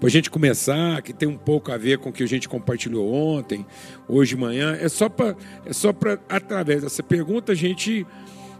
para a gente começar, que tem um pouco a ver com o que a gente compartilhou ontem, hoje de manhã. É só para, é só para através dessa pergunta a gente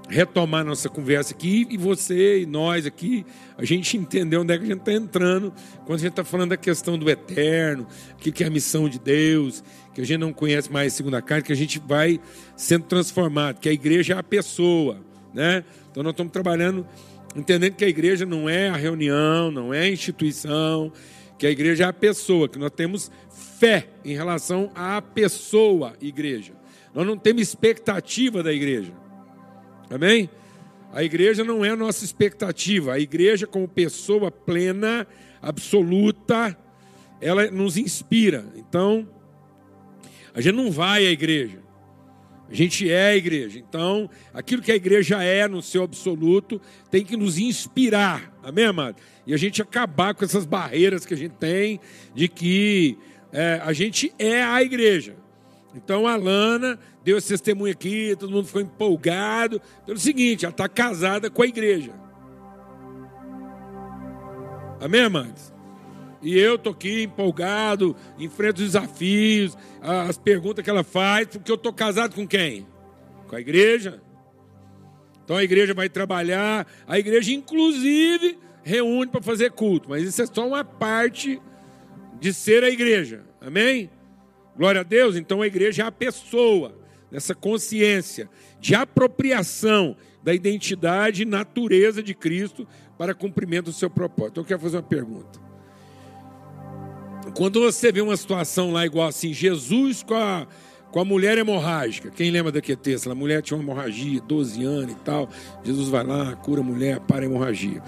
retomar nossa conversa aqui e você e nós aqui, a gente entender onde é que a gente está entrando quando a gente está falando da questão do eterno, o que é a missão de Deus, que a gente não conhece mais segundo a carne, que a gente vai sendo transformado, que a igreja é a pessoa, né? Então nós estamos trabalhando, entendendo que a igreja não é a reunião, não é a instituição, que a igreja é a pessoa, que nós temos fé em relação à pessoa igreja. Nós não temos expectativa da igreja. Amém? A igreja não é a nossa expectativa. A igreja, como pessoa plena, absoluta, ela nos inspira. Então, a gente não vai à igreja. A gente é a igreja. Então, aquilo que a igreja é no seu absoluto tem que nos inspirar. Amém, amado? E a gente acabar com essas barreiras que a gente tem de que é, a gente é a igreja. Então a Lana deu esse testemunho aqui, todo mundo ficou empolgado. Pelo seguinte, ela está casada com a igreja. Amém, amados? E eu estou aqui empolgado, enfrento os desafios, as perguntas que ela faz, porque eu estou casado com quem? Com a igreja. Então a igreja vai trabalhar, a igreja inclusive reúne para fazer culto, mas isso é só uma parte de ser a igreja. Amém? Glória a Deus. Então a igreja é a pessoa, nessa consciência de apropriação da identidade e natureza de Cristo para cumprimento do seu propósito. Então eu quero fazer uma pergunta. Quando você vê uma situação lá igual assim, Jesus com a, com a mulher hemorrágica, quem lembra daquele texto? A mulher tinha uma hemorragia, 12 anos e tal. Jesus vai lá, cura a mulher, para a hemorragia.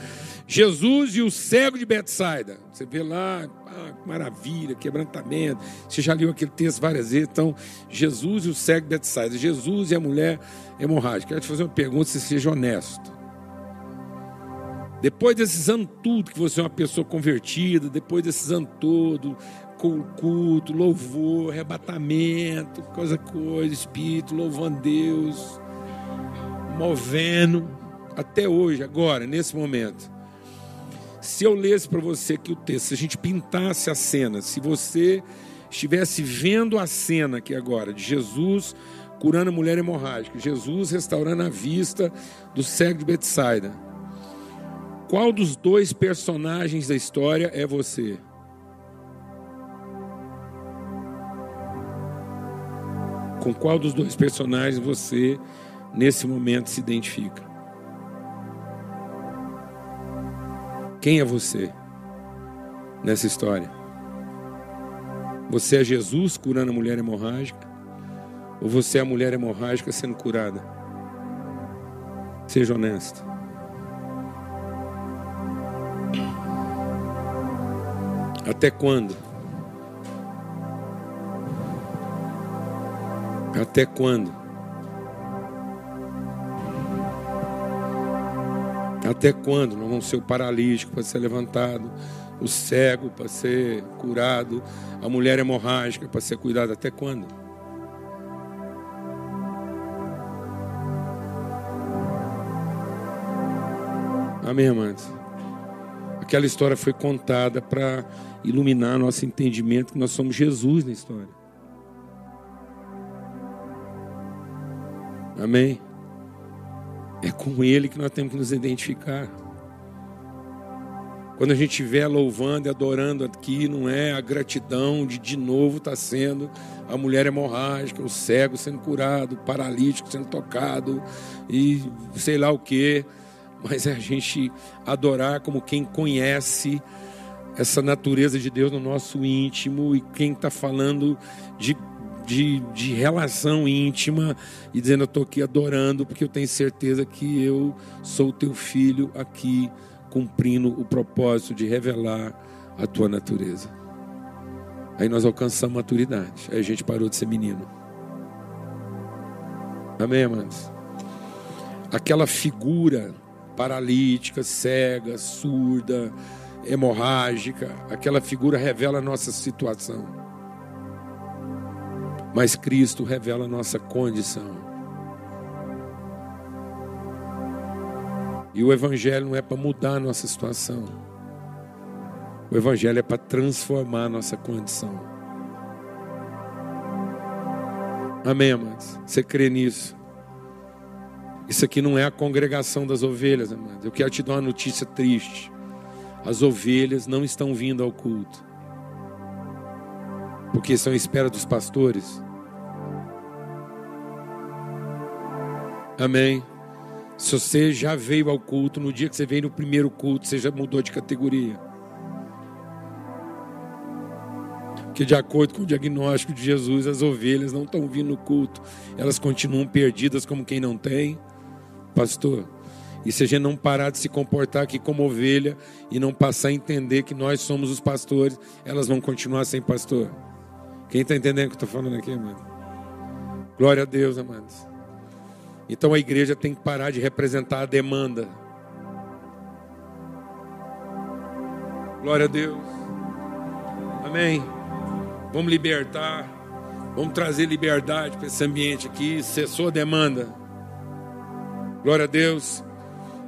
Jesus e o cego de Betsaida. Você vê lá, ah, maravilha, quebrantamento. Você já leu aquele texto várias vezes. Então, Jesus e o cego de Betsaida. Jesus e a mulher hemorrágica. Quero te fazer uma pergunta, se seja honesto. Depois desses anos tudo, que você é uma pessoa convertida, depois desses anos todo, com culto, louvor, arrebatamento, coisa, coisa, espírito, louvando Deus, movendo, até hoje, agora, nesse momento. Se eu lesse para você aqui o texto, se a gente pintasse a cena, se você estivesse vendo a cena aqui agora de Jesus curando a mulher hemorrágica, Jesus restaurando a vista do cego de Betsaida, qual dos dois personagens da história é você? Com qual dos dois personagens você, nesse momento, se identifica? Quem é você nessa história? Você é Jesus curando a mulher hemorrágica? Ou você é a mulher hemorrágica sendo curada? Seja honesto. Até quando? Até quando? Até quando nós vamos ser o paralítico para ser levantado, o cego para ser curado, a mulher hemorrágica para ser cuidada? Até quando? Amém, amados? Aquela história foi contada para iluminar nosso entendimento que nós somos Jesus na história. Amém? É com Ele que nós temos que nos identificar. Quando a gente estiver louvando e adorando aqui, não é a gratidão de de novo estar tá sendo a mulher hemorrágica, o cego sendo curado, o paralítico sendo tocado e sei lá o que, mas é a gente adorar como quem conhece essa natureza de Deus no nosso íntimo e quem está falando de de, de relação íntima e dizendo: Eu estou aqui adorando, porque eu tenho certeza que eu sou teu filho aqui, cumprindo o propósito de revelar a tua natureza. Aí nós alcançamos maturidade, aí a gente parou de ser menino. Amém, amados? Aquela figura paralítica, cega, surda, hemorrágica, aquela figura revela a nossa situação mas Cristo revela a nossa condição. E o Evangelho não é para mudar a nossa situação. O Evangelho é para transformar a nossa condição. Amém, amados? Você crê nisso? Isso aqui não é a congregação das ovelhas, amados. Eu quero te dar uma notícia triste. As ovelhas não estão vindo ao culto. Porque estão à espera dos pastores. Amém. Se você já veio ao culto, no dia que você veio no primeiro culto, você já mudou de categoria. que de acordo com o diagnóstico de Jesus, as ovelhas não estão vindo no culto, elas continuam perdidas como quem não tem. Pastor, e se a gente não parar de se comportar aqui como ovelha e não passar a entender que nós somos os pastores, elas vão continuar sem pastor. Quem está entendendo o que eu estou falando aqui, mano? Glória a Deus, amados. Então a igreja tem que parar de representar a demanda. Glória a Deus. Amém. Vamos libertar. Vamos trazer liberdade para esse ambiente aqui. Cessou a demanda. Glória a Deus.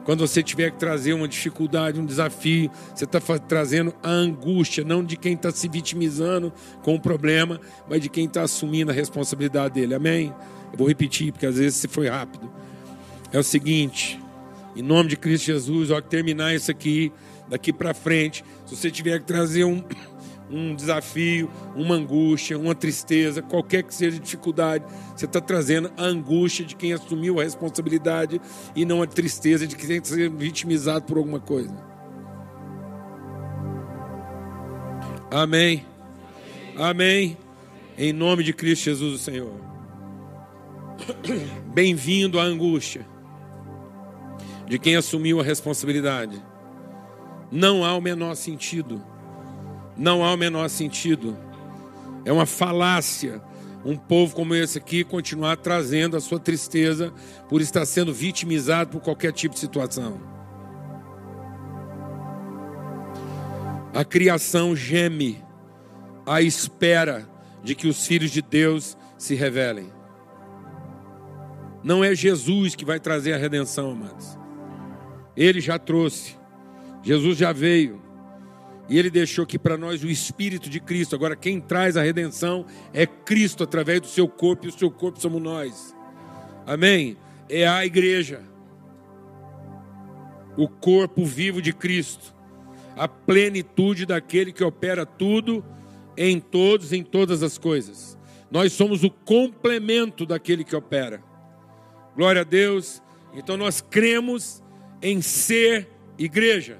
Quando você tiver que trazer uma dificuldade, um desafio, você está trazendo a angústia, não de quem está se vitimizando com o problema, mas de quem está assumindo a responsabilidade dele. Amém? Eu vou repetir, porque às vezes você foi rápido. É o seguinte, em nome de Cristo Jesus, ao terminar isso aqui, daqui para frente, se você tiver que trazer um, um desafio, uma angústia, uma tristeza, qualquer que seja a dificuldade, você está trazendo a angústia de quem assumiu a responsabilidade e não a tristeza de quem tem que ser vitimizado por alguma coisa. Amém. Amém. Em nome de Cristo Jesus, o Senhor. Bem-vindo à angústia de quem assumiu a responsabilidade. Não há o menor sentido não há o menor sentido. É uma falácia um povo como esse aqui continuar trazendo a sua tristeza por estar sendo vitimizado por qualquer tipo de situação. A criação geme à espera de que os filhos de Deus se revelem. Não é Jesus que vai trazer a redenção, amados. Ele já trouxe. Jesus já veio. E ele deixou aqui para nós o Espírito de Cristo. Agora, quem traz a redenção é Cristo através do seu corpo, e o seu corpo somos nós. Amém? É a igreja, o corpo vivo de Cristo, a plenitude daquele que opera tudo em todos, em todas as coisas. Nós somos o complemento daquele que opera. Glória a Deus. Então nós cremos em ser igreja.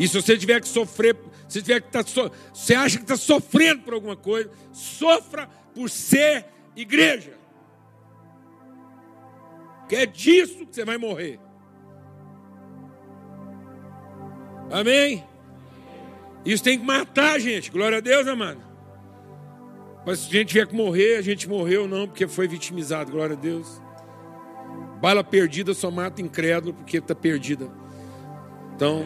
E se você tiver que sofrer, se tiver que tá você acha que está sofrendo por alguma coisa, sofra por ser igreja. Que é disso que você vai morrer. Amém? Isso tem que matar a gente. Glória a Deus, amado. Mas se a gente tiver que morrer, a gente morreu não, porque foi vitimizado. Glória a Deus. Bala perdida só mata incrédulo porque está perdida. Então.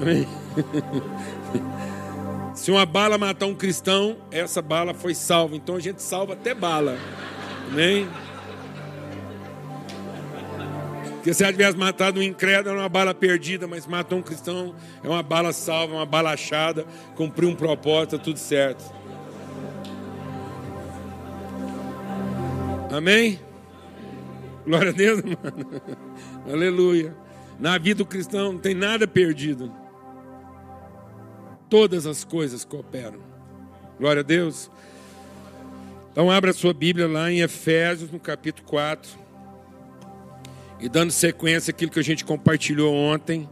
Amém? Se uma bala matar um cristão, essa bala foi salva. Então a gente salva até bala. Amém? Porque se ela tivesse matado um incrédulo, era uma bala perdida, mas matou um cristão, é uma bala salva, uma bala achada, cumpriu um propósito, tá tudo certo. Amém? Glória a Deus, mano. Aleluia. Na vida do cristão não tem nada perdido todas as coisas cooperam. Glória a Deus. Então abra sua Bíblia lá em Efésios, no capítulo 4. E dando sequência àquilo que a gente compartilhou ontem.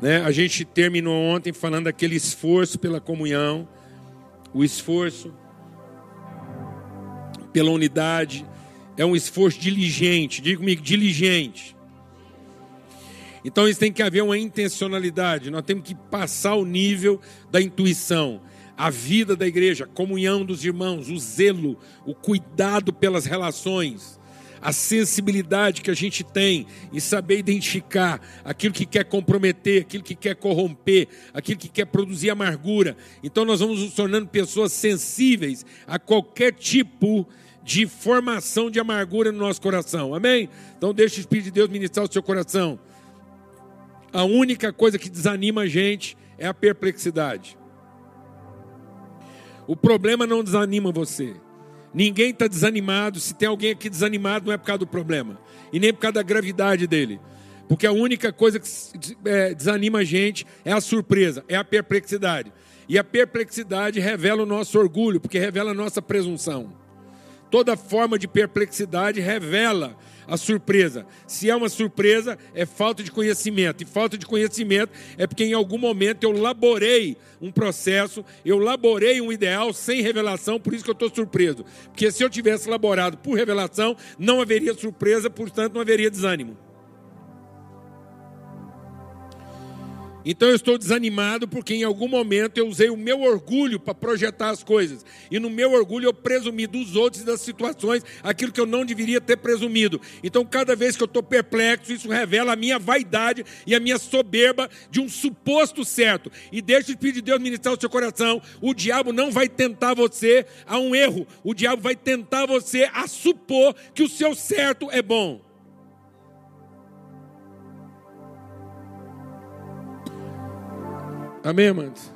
Né? A gente terminou ontem falando daquele esforço pela comunhão, o esforço pela unidade, é um esforço diligente, diga comigo, diligente. Então isso tem que haver uma intencionalidade, nós temos que passar o nível da intuição. A vida da igreja, a comunhão dos irmãos, o zelo, o cuidado pelas relações, a sensibilidade que a gente tem em saber identificar aquilo que quer comprometer, aquilo que quer corromper, aquilo que quer produzir amargura. Então nós vamos nos tornando pessoas sensíveis a qualquer tipo de formação de amargura no nosso coração. Amém? Então deixa o Espírito de Deus ministrar o seu coração. A única coisa que desanima a gente é a perplexidade. O problema não desanima você. Ninguém está desanimado. Se tem alguém aqui desanimado, não é por causa do problema. E nem por causa da gravidade dele. Porque a única coisa que é, desanima a gente é a surpresa, é a perplexidade. E a perplexidade revela o nosso orgulho, porque revela a nossa presunção. Toda forma de perplexidade revela a surpresa. Se é uma surpresa, é falta de conhecimento. E falta de conhecimento é porque em algum momento eu laborei um processo, eu laborei um ideal sem revelação, por isso que eu estou surpreso. Porque se eu tivesse laborado por revelação, não haveria surpresa, portanto não haveria desânimo. Então eu estou desanimado porque em algum momento eu usei o meu orgulho para projetar as coisas. E no meu orgulho eu presumi dos outros e das situações aquilo que eu não deveria ter presumido. Então cada vez que eu estou perplexo, isso revela a minha vaidade e a minha soberba de um suposto certo. E deixa o Espírito de Deus ministrar o seu coração. O diabo não vai tentar você a um erro. O diabo vai tentar você a supor que o seu certo é bom. Amém, amados?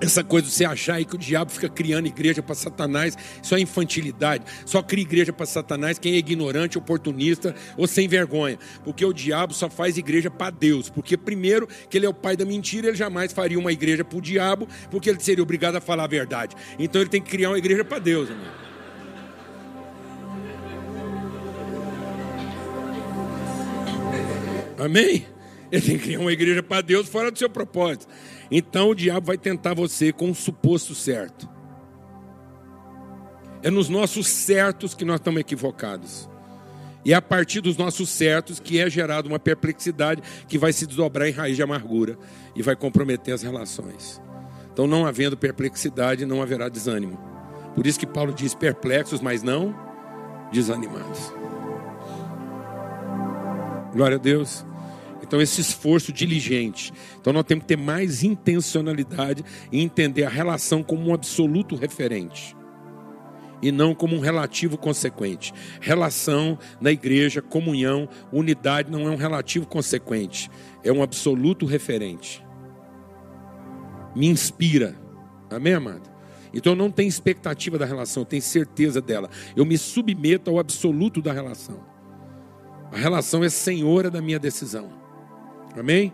Essa coisa de você achar aí que o diabo fica criando igreja para Satanás, isso é infantilidade. Só cria igreja para Satanás quem é ignorante, oportunista ou sem vergonha. Porque o diabo só faz igreja para Deus. Porque, primeiro, que ele é o pai da mentira, ele jamais faria uma igreja para o diabo, porque ele seria obrigado a falar a verdade. Então ele tem que criar uma igreja para Deus, amém? Amém? Ele tem que criar uma igreja para Deus fora do seu propósito. Então o diabo vai tentar você com um suposto certo. É nos nossos certos que nós estamos equivocados. E é a partir dos nossos certos que é gerada uma perplexidade que vai se desdobrar em raiz de amargura e vai comprometer as relações. Então, não havendo perplexidade, não haverá desânimo. Por isso que Paulo diz perplexos, mas não desanimados. Glória a Deus. Então, esse esforço diligente. Então, nós temos que ter mais intencionalidade e entender a relação como um absoluto referente e não como um relativo consequente. Relação na igreja, comunhão, unidade não é um relativo consequente, é um absoluto referente. Me inspira. Amém, amado? Então eu não tenho expectativa da relação, eu tenho certeza dela. Eu me submeto ao absoluto da relação. A relação é senhora da minha decisão. Amém?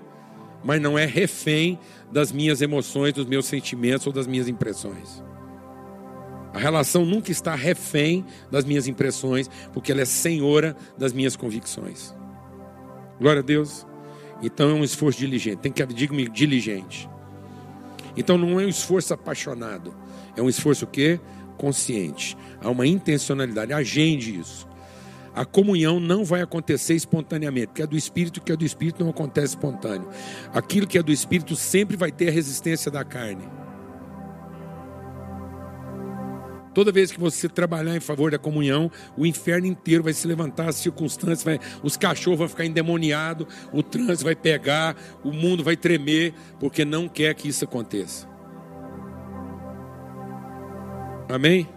Mas não é refém das minhas emoções, dos meus sentimentos ou das minhas impressões. A relação nunca está refém das minhas impressões, porque ela é senhora das minhas convicções. Glória a Deus. Então é um esforço diligente. Tem que diga-me diligente. Então não é um esforço apaixonado, é um esforço o quê? Consciente. Há uma intencionalidade. Agende isso. A comunhão não vai acontecer espontaneamente, porque é do Espírito, que é do Espírito não acontece espontâneo. Aquilo que é do Espírito sempre vai ter a resistência da carne. Toda vez que você trabalhar em favor da comunhão, o inferno inteiro vai se levantar, as circunstâncias, vai, os cachorros vão ficar endemoniados, o trânsito vai pegar, o mundo vai tremer, porque não quer que isso aconteça. Amém?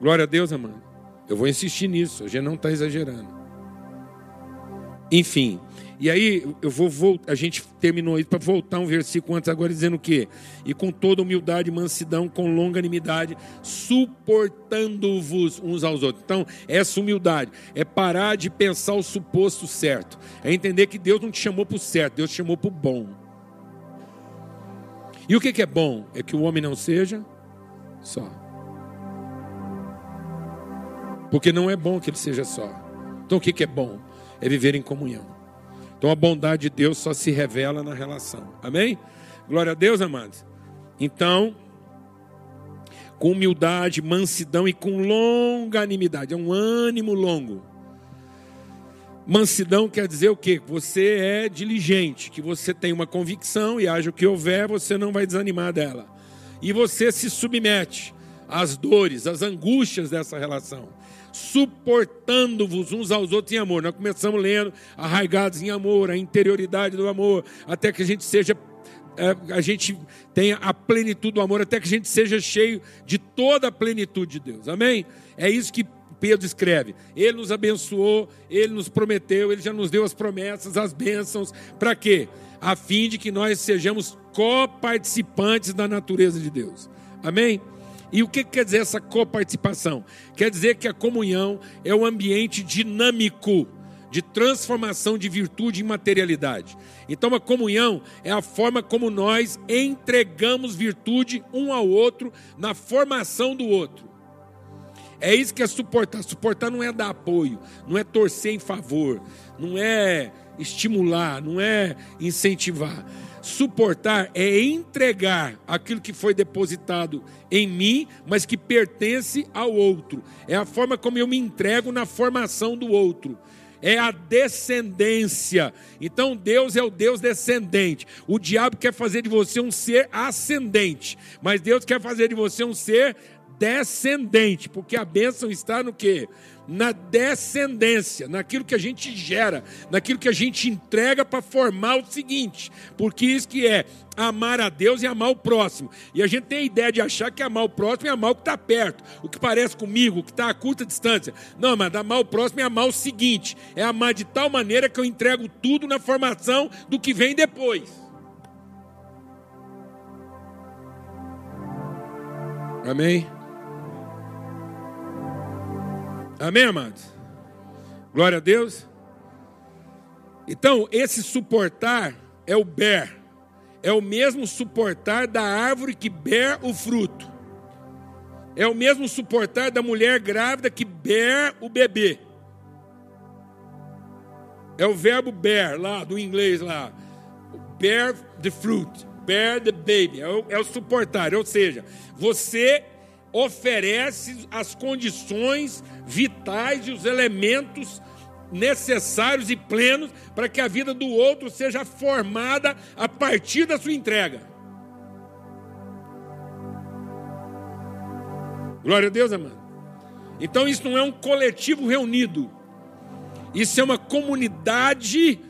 Glória a Deus, amado. Eu vou insistir nisso, a gente não está exagerando. Enfim, e aí eu vou voltar, a gente terminou isso para voltar um versículo antes agora dizendo o quê? E com toda humildade, mansidão, com longanimidade, suportando-vos uns aos outros. Então, essa humildade é parar de pensar o suposto certo. É entender que Deus não te chamou para o certo, Deus te chamou para o bom. E o que é bom? É que o homem não seja só. Porque não é bom que ele seja só. Então o que é bom? É viver em comunhão. Então a bondade de Deus só se revela na relação. Amém? Glória a Deus, amados. Então, com humildade, mansidão e com longanimidade. É um ânimo longo. Mansidão quer dizer o quê? Você é diligente, que você tem uma convicção e haja o que houver, você não vai desanimar dela. E você se submete às dores, às angústias dessa relação suportando-vos uns aos outros em amor. Nós começamos lendo arraigados em amor, a interioridade do amor, até que a gente seja é, a gente tenha a plenitude do amor, até que a gente seja cheio de toda a plenitude de Deus. Amém? É isso que Pedro escreve. Ele nos abençoou, ele nos prometeu, ele já nos deu as promessas, as bênçãos. Para quê? A fim de que nós sejamos coparticipantes da natureza de Deus. Amém? E o que quer dizer essa coparticipação? Quer dizer que a comunhão é um ambiente dinâmico de transformação de virtude em materialidade. Então a comunhão é a forma como nós entregamos virtude um ao outro na formação do outro. É isso que é suportar. Suportar não é dar apoio, não é torcer em favor, não é estimular, não é incentivar. Suportar é entregar aquilo que foi depositado em mim, mas que pertence ao outro. É a forma como eu me entrego na formação do outro é a descendência. Então Deus é o Deus descendente. O diabo quer fazer de você um ser ascendente, mas Deus quer fazer de você um ser descendente, porque a bênção está no que? Na descendência, naquilo que a gente gera, naquilo que a gente entrega para formar o seguinte, porque isso que é amar a Deus e amar o próximo. E a gente tem a ideia de achar que amar o próximo é amar o que está perto, o que parece comigo, o que está a curta distância. Não, mas amar o próximo é amar o seguinte: é amar de tal maneira que eu entrego tudo na formação do que vem depois. Amém? Amém, amados? Glória a Deus. Então, esse suportar é o ber. É o mesmo suportar da árvore que ber o fruto. É o mesmo suportar da mulher grávida que ber o bebê. É o verbo bear lá do inglês lá. Bear the fruit, bear the baby. É o, é o suportar, ou seja, você oferece as condições vitais e os elementos necessários e plenos para que a vida do outro seja formada a partir da sua entrega. Glória a Deus, amado. Então isso não é um coletivo reunido. Isso é uma comunidade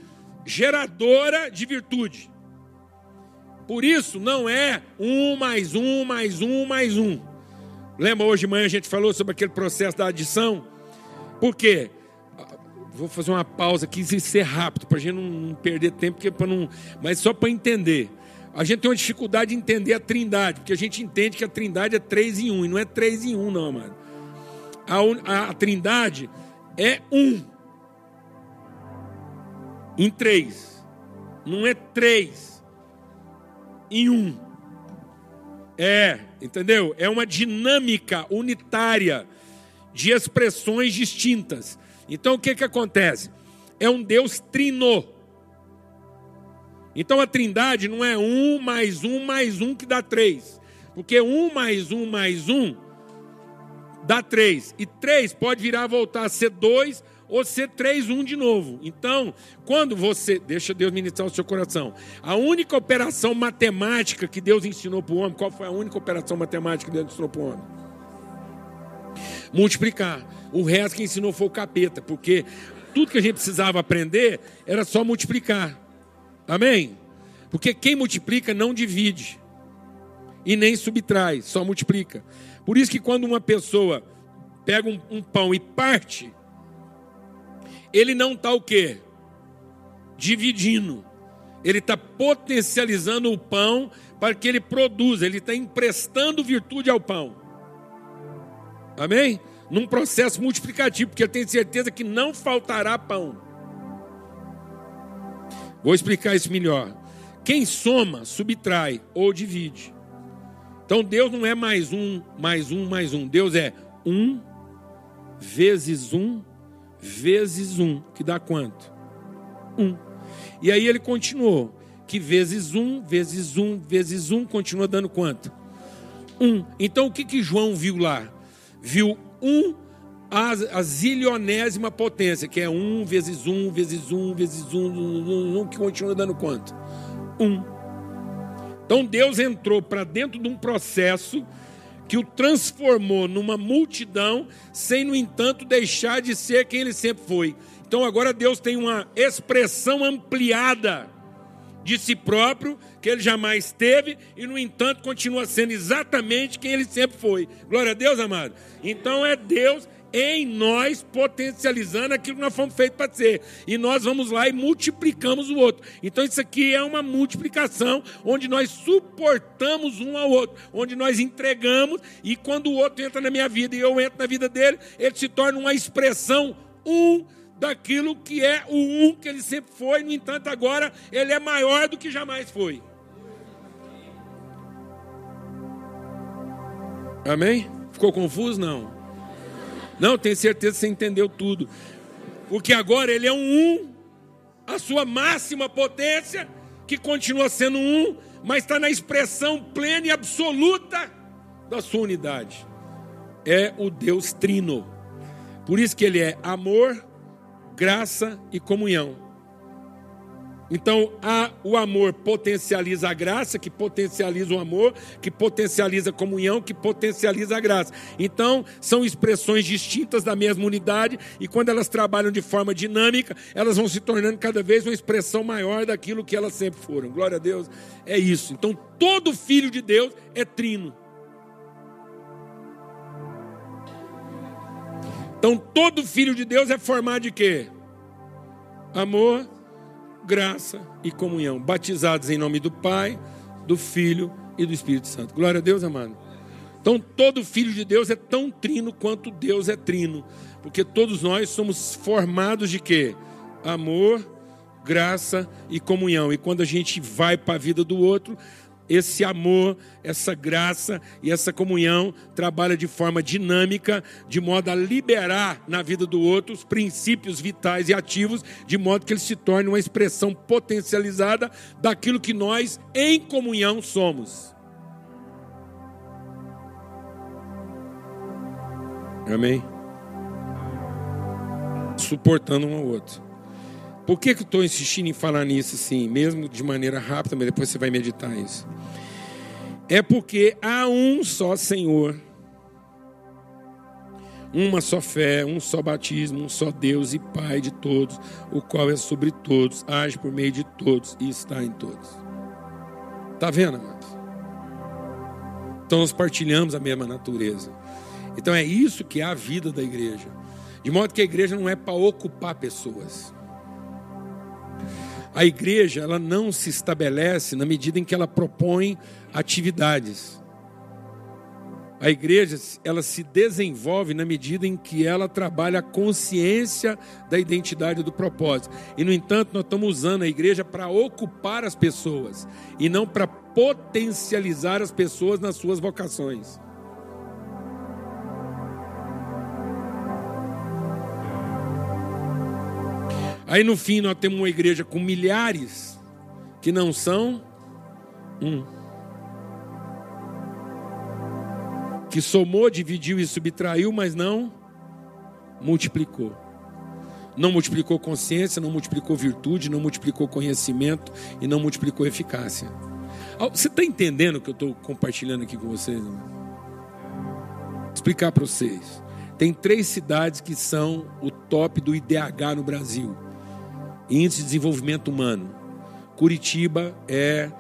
geradora de virtude. Por isso não é um mais um mais um mais um. Lembra hoje de manhã a gente falou sobre aquele processo da adição? Por quê? Vou fazer uma pausa aqui e ser rápido, para a gente não perder tempo, porque para não. Mas só para entender. A gente tem uma dificuldade de entender a trindade, porque a gente entende que a trindade é três em um, e não é três em um, não, mano. A, a, a trindade é um em três. Não é três em um. É, entendeu? É uma dinâmica unitária de expressões distintas. Então o que, que acontece? É um Deus trino. Então a trindade não é um mais um mais um que dá três. Porque um mais um mais um dá três. E três pode virar voltar a ser dois ou ser 3-1 de novo. Então, quando você. Deixa Deus ministrar o seu coração. A única operação matemática que Deus ensinou para o homem, qual foi a única operação matemática que Deus ensinou para o homem? Multiplicar. O resto que ensinou foi o capeta, porque tudo que a gente precisava aprender era só multiplicar. Amém? Porque quem multiplica não divide e nem subtrai, só multiplica. Por isso que quando uma pessoa pega um, um pão e parte, ele não está o quê? Dividindo. Ele está potencializando o pão para que ele produza, ele está emprestando virtude ao pão. Amém? Num processo multiplicativo, porque ele tem certeza que não faltará pão. Vou explicar isso melhor. Quem soma, subtrai ou divide. Então Deus não é mais um, mais um, mais um. Deus é um vezes um vezes um, que dá quanto? Um. E aí ele continuou, que vezes um, vezes um, vezes um, continua dando quanto? Um. Então o que, que João viu lá? Viu um a, zilionésima potência, que é um vezes um, vezes um, vezes um que continua dando quanto? Um. Então Deus entrou para dentro de um processo que o transformou numa multidão, sem, no entanto, deixar de ser quem ele sempre foi. Então agora Deus tem uma expressão ampliada de si próprio que ele jamais teve e, no entanto, continua sendo exatamente quem ele sempre foi. Glória a Deus, amado. Então é Deus em nós, potencializando aquilo que nós fomos feitos para ser. E nós vamos lá e multiplicamos o outro. Então, isso aqui é uma multiplicação onde nós suportamos um ao outro, onde nós entregamos, e quando o outro entra na minha vida e eu entro na vida dele, ele se torna uma expressão um daquilo que é o um que ele sempre foi, no entanto, agora ele é maior do que jamais foi. Amém? Ficou confuso? Não. Não, tenho certeza que você entendeu tudo. Porque agora ele é um um, a sua máxima potência, que continua sendo um, mas está na expressão plena e absoluta da sua unidade. É o Deus Trino. Por isso que ele é amor, graça e comunhão. Então, a, o amor potencializa a graça, que potencializa o amor, que potencializa a comunhão, que potencializa a graça. Então, são expressões distintas da mesma unidade, e quando elas trabalham de forma dinâmica, elas vão se tornando cada vez uma expressão maior daquilo que elas sempre foram. Glória a Deus, é isso. Então, todo filho de Deus é trino. Então, todo filho de Deus é formado de quê? Amor, graça e comunhão, batizados em nome do Pai, do Filho e do Espírito Santo. Glória a Deus, amado. Então, todo filho de Deus é tão trino quanto Deus é trino, porque todos nós somos formados de quê? Amor, graça e comunhão. E quando a gente vai para a vida do outro, esse amor, essa graça e essa comunhão trabalha de forma dinâmica, de modo a liberar na vida do outro os princípios vitais e ativos, de modo que ele se torne uma expressão potencializada daquilo que nós, em comunhão, somos. Amém? Suportando um ao outro. Por que, que eu estou insistindo em falar nisso assim, mesmo de maneira rápida, mas depois você vai meditar isso? É porque há um só Senhor, uma só fé, um só batismo, um só Deus e Pai de todos, o qual é sobre todos, age por meio de todos e está em todos. Está vendo, amados? Então nós partilhamos a mesma natureza. Então é isso que é a vida da igreja. De modo que a igreja não é para ocupar pessoas. A igreja, ela não se estabelece na medida em que ela propõe atividades. A igreja, ela se desenvolve na medida em que ela trabalha a consciência da identidade do propósito. E, no entanto, nós estamos usando a igreja para ocupar as pessoas e não para potencializar as pessoas nas suas vocações. Aí no fim nós temos uma igreja com milhares que não são um. Que somou, dividiu e subtraiu, mas não multiplicou. Não multiplicou consciência, não multiplicou virtude, não multiplicou conhecimento e não multiplicou eficácia. Você está entendendo o que eu estou compartilhando aqui com vocês? Vou explicar para vocês. Tem três cidades que são o top do IDH no Brasil. Índice de Desenvolvimento Humano. Curitiba é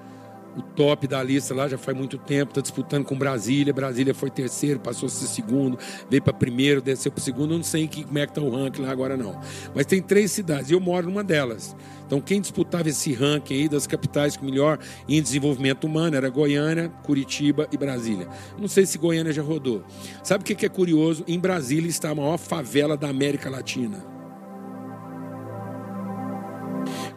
o top da lista lá já faz muito tempo, está disputando com Brasília. Brasília foi terceiro, passou a ser segundo, veio para primeiro, desceu para segundo. Não sei que, como é que está o ranking lá agora, não. Mas tem três cidades e eu moro numa delas. Então, quem disputava esse ranking aí das capitais com melhor em desenvolvimento humano era Goiânia, Curitiba e Brasília. Não sei se Goiânia já rodou. Sabe o que é curioso? Em Brasília está a maior favela da América Latina.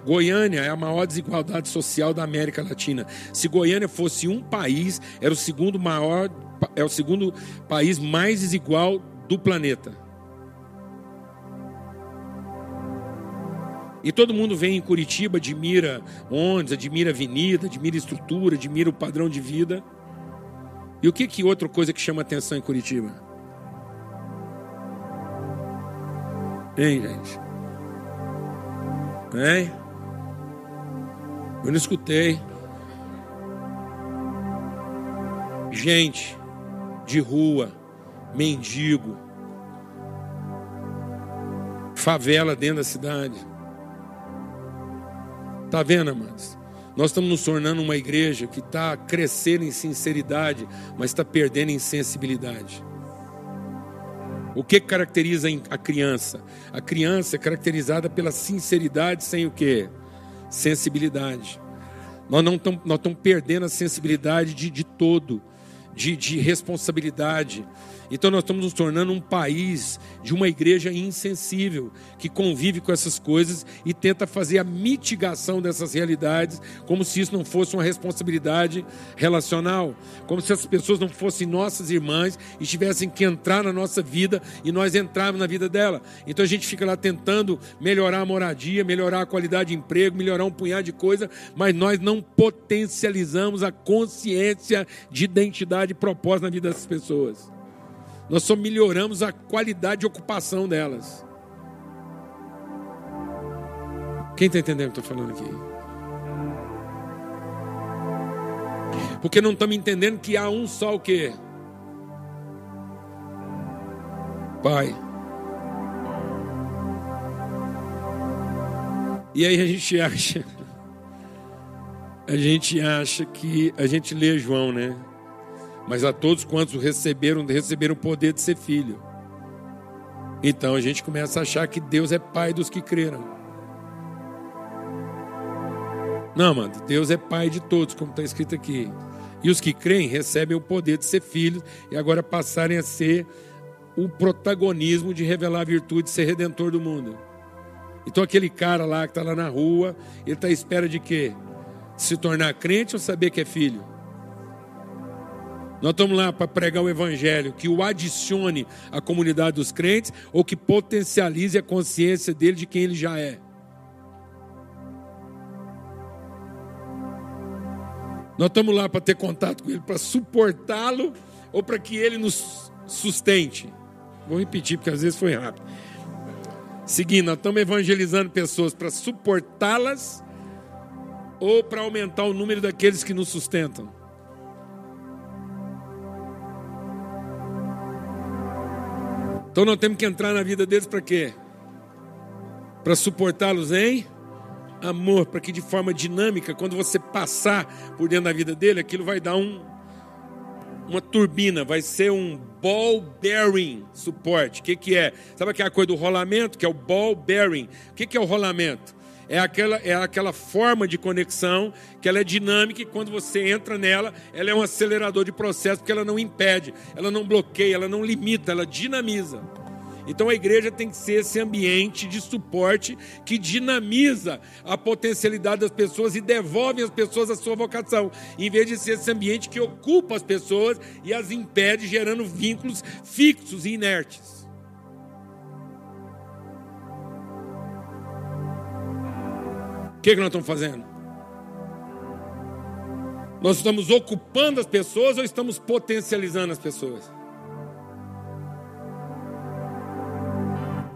Goiânia é a maior desigualdade social da América Latina. Se Goiânia fosse um país, era o segundo maior, é o segundo país mais desigual do planeta. E todo mundo vem em Curitiba, admira ônibus, admira avenida, admira estrutura, admira o padrão de vida. E o que que outra coisa que chama atenção em Curitiba? Hein, gente? Hein? Eu não escutei. Gente de rua, mendigo, favela dentro da cidade. Tá vendo, amados? Nós estamos nos tornando uma igreja que está crescendo em sinceridade, mas está perdendo em sensibilidade. O que caracteriza a criança? A criança é caracterizada pela sinceridade sem o que? Sensibilidade. Nós não estamos, perdendo a sensibilidade de, de todo, de, de responsabilidade. Então nós estamos nos tornando um país de uma igreja insensível, que convive com essas coisas e tenta fazer a mitigação dessas realidades, como se isso não fosse uma responsabilidade relacional, como se as pessoas não fossem nossas irmãs e tivessem que entrar na nossa vida e nós entrarmos na vida dela. Então a gente fica lá tentando melhorar a moradia, melhorar a qualidade de emprego, melhorar um punhado de coisa, mas nós não potencializamos a consciência de identidade e propósito na vida dessas pessoas. Nós só melhoramos a qualidade de ocupação delas. Quem está entendendo o que eu estou falando aqui? Porque não estamos entendendo que há um só o quê? Pai. E aí a gente acha, a gente acha que a gente lê João, né? Mas a todos quantos o receberam, receberam o poder de ser filho. Então a gente começa a achar que Deus é pai dos que creram. Não, mano, Deus é pai de todos, como está escrito aqui. E os que creem recebem o poder de ser filhos e agora passarem a ser o protagonismo de revelar a virtude de ser redentor do mundo. Então aquele cara lá que está lá na rua, ele está à espera de quê? Se tornar crente ou saber que é filho? Nós estamos lá para pregar o evangelho que o adicione à comunidade dos crentes ou que potencialize a consciência dele de quem ele já é. Nós estamos lá para ter contato com ele, para suportá-lo ou para que ele nos sustente. Vou repetir porque às vezes foi rápido. Seguindo, nós estamos evangelizando pessoas para suportá-las ou para aumentar o número daqueles que nos sustentam. Então nós temos que entrar na vida deles para quê? Para suportá-los em amor, para que de forma dinâmica, quando você passar por dentro da vida dele, aquilo vai dar um uma turbina, vai ser um ball bearing suporte. O que, que é? Sabe aquela coisa do rolamento, que é o ball bearing? O que, que é o rolamento? É aquela, é aquela forma de conexão que ela é dinâmica e quando você entra nela, ela é um acelerador de processo porque ela não impede, ela não bloqueia, ela não limita, ela dinamiza. Então a igreja tem que ser esse ambiente de suporte que dinamiza a potencialidade das pessoas e devolve às pessoas a sua vocação, em vez de ser esse ambiente que ocupa as pessoas e as impede, gerando vínculos fixos e inertes. O que, que nós estamos fazendo? Nós estamos ocupando as pessoas ou estamos potencializando as pessoas?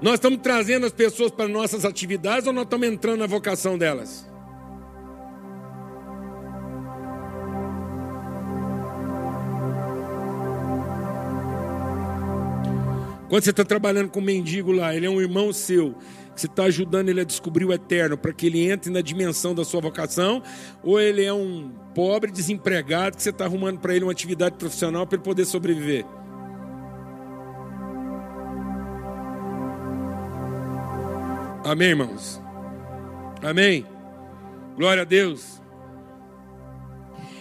Nós estamos trazendo as pessoas para nossas atividades ou nós estamos entrando na vocação delas? Quando você está trabalhando com um mendigo lá, ele é um irmão seu, você está ajudando ele a descobrir o eterno, para que ele entre na dimensão da sua vocação, ou ele é um pobre desempregado que você está arrumando para ele uma atividade profissional para ele poder sobreviver? Amém, irmãos? Amém? Glória a Deus.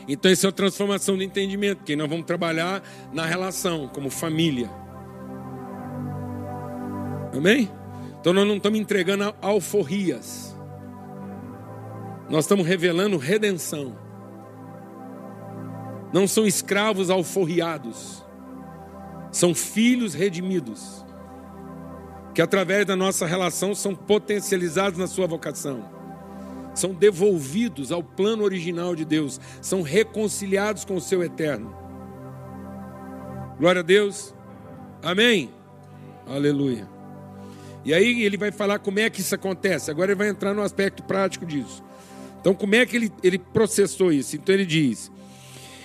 Então, isso é a transformação do entendimento, que nós vamos trabalhar na relação, como família. Amém? Então nós não estamos entregando alforrias. Nós estamos revelando redenção. Não são escravos alforriados. São filhos redimidos. Que através da nossa relação são potencializados na sua vocação. São devolvidos ao plano original de Deus. São reconciliados com o seu eterno. Glória a Deus. Amém. Aleluia. E aí ele vai falar como é que isso acontece. Agora ele vai entrar no aspecto prático disso. Então, como é que ele, ele processou isso? Então, ele diz: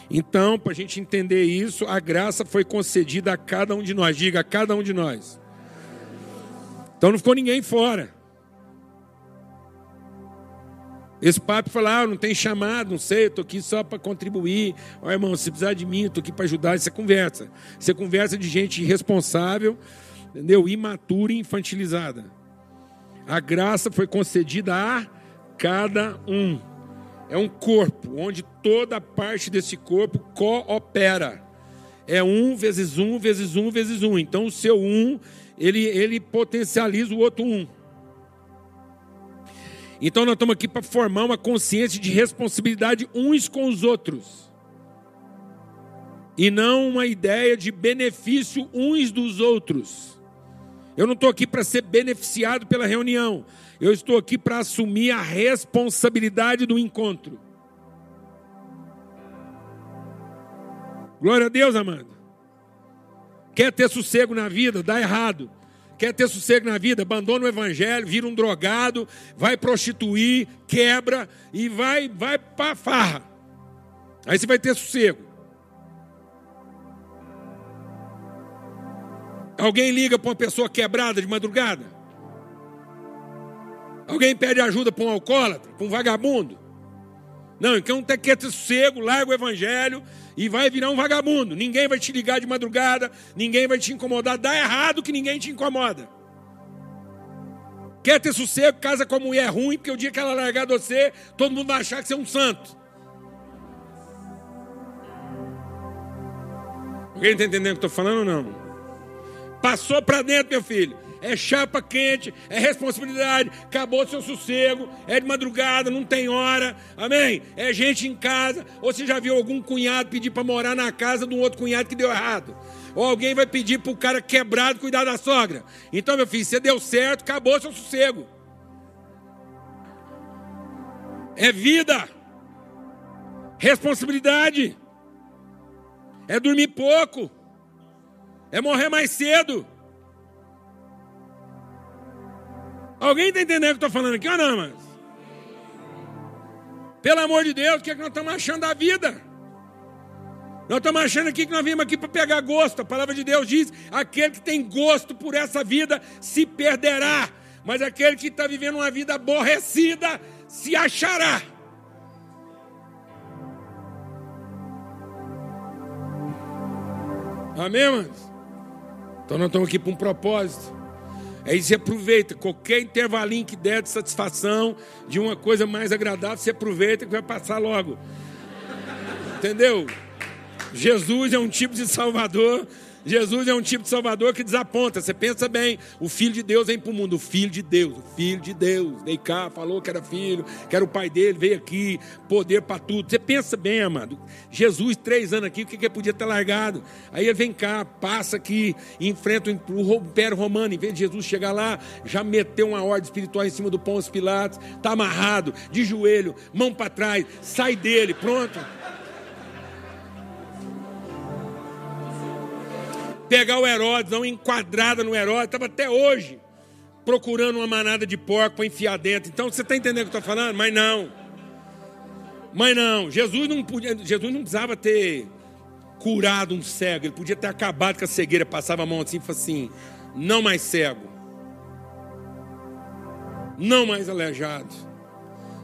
então, para a gente entender isso, a graça foi concedida a cada um de nós. Diga, a cada um de nós. Então, não ficou ninguém fora. Esse papo falar, ah, não tem chamado, não sei, eu estou aqui só para contribuir. Ó, irmão, se precisar de mim, estou aqui para ajudar. Isso é conversa. Isso é conversa de gente irresponsável, entendeu? Imatura e infantilizada. A graça foi concedida a cada um. É um corpo onde toda parte desse corpo coopera. É um vezes um vezes um vezes um. Então o seu um, ele, ele potencializa o outro um. Então nós estamos aqui para formar uma consciência de responsabilidade uns com os outros. E não uma ideia de benefício uns dos outros. Eu não estou aqui para ser beneficiado pela reunião. Eu estou aqui para assumir a responsabilidade do encontro. Glória a Deus, amado. Quer ter sossego na vida? Dá errado quer ter sossego na vida, abandona o evangelho, vira um drogado, vai prostituir, quebra e vai vai para farra. Aí você vai ter sossego. Alguém liga para uma pessoa quebrada de madrugada? Alguém pede ajuda para um alcoólatra, para um vagabundo? Não, então tem que ter sossego, larga o evangelho e vai virar um vagabundo. Ninguém vai te ligar de madrugada, ninguém vai te incomodar. Dá errado que ninguém te incomoda. Quer ter sossego, casa com a mulher ruim, porque o dia que ela largar de você, todo mundo vai achar que você é um santo. Alguém está entendendo o que eu estou falando ou não? Passou para dentro, meu filho é chapa quente, é responsabilidade, acabou seu sossego, é de madrugada, não tem hora, amém? É gente em casa, ou você já viu algum cunhado pedir para morar na casa de um outro cunhado que deu errado? Ou alguém vai pedir para o cara quebrado cuidar da sogra? Então, meu filho, você deu certo, acabou seu sossego. É vida, responsabilidade, é dormir pouco, é morrer mais cedo. Alguém está entendendo o que eu estou falando aqui ou não, mas? Pelo amor de Deus, o que, é que nós estamos achando da vida? Nós estamos achando aqui que nós viemos aqui para pegar gosto. A palavra de Deus diz: aquele que tem gosto por essa vida se perderá, mas aquele que está vivendo uma vida aborrecida se achará. Amém, irmãos? Então nós estamos aqui para um propósito. Aí você aproveita, qualquer intervalinho que der de satisfação, de uma coisa mais agradável, você aproveita que vai passar logo. Entendeu? Jesus é um tipo de Salvador Jesus é um tipo de salvador que desaponta. Você pensa bem, o filho de Deus vem para o mundo, o filho de Deus, o filho de Deus, veio cá, falou que era filho, que era o pai dele, veio aqui, poder para tudo. Você pensa bem, amado. Jesus, três anos aqui, o que, que ele podia ter largado? Aí ele vem cá, passa aqui, enfrenta o Império Romano, em vez de Jesus chegar lá, já meteu uma ordem espiritual em cima do Pôncio Pilatos, está amarrado, de joelho, mão para trás, sai dele, pronto. Pegar o Herodes, dar uma enquadrada no Herodes, estava até hoje procurando uma manada de porco para enfiar dentro. Então você está entendendo o que eu estou falando? Mas não. Mas não, Jesus não podia, Jesus não precisava ter curado um cego, ele podia ter acabado com a cegueira, passava a mão assim e falava assim: não mais cego, não mais aleijado.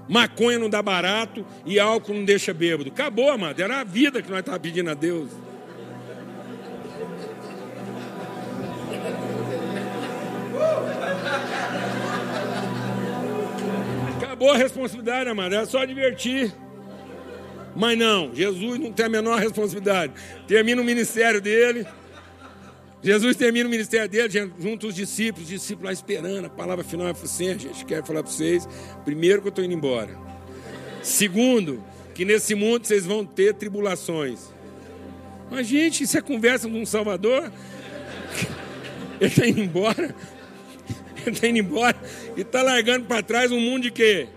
Maconha não dá barato e álcool não deixa bêbado. Acabou, amado. Era a vida que nós estávamos pedindo a Deus. Acabou a responsabilidade, amado. É só divertir. Mas não, Jesus não tem a menor responsabilidade. Termina o ministério dele. Jesus termina o ministério dele, junto os discípulos, os discípulos lá esperando. A palavra final é assim: gente quer falar para vocês. Primeiro, que eu estou indo embora. Segundo, que nesse mundo vocês vão ter tribulações. Mas, gente, isso é conversa com um Salvador? Ele está indo embora está indo embora e está largando para trás um mundo de quê?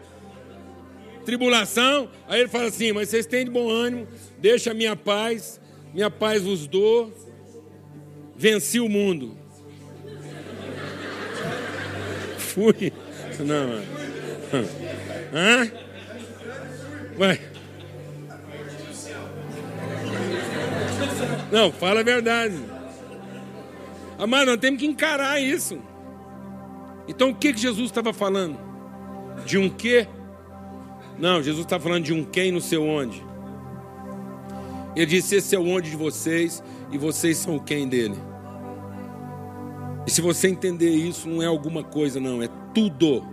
Tribulação. Aí ele fala assim: Mas vocês têm de bom ânimo, deixa a minha paz, minha paz vos dou, venci o mundo. Fui. Não, mano. Hã? Ué. Não, fala a verdade. Amado, nós temos que encarar isso. Então o que, que Jesus estava falando? De um quê? Não, Jesus está falando de um quem no seu onde. Ele disse: Esse é o onde de vocês e vocês são o quem dele. E se você entender isso, não é alguma coisa, não, é tudo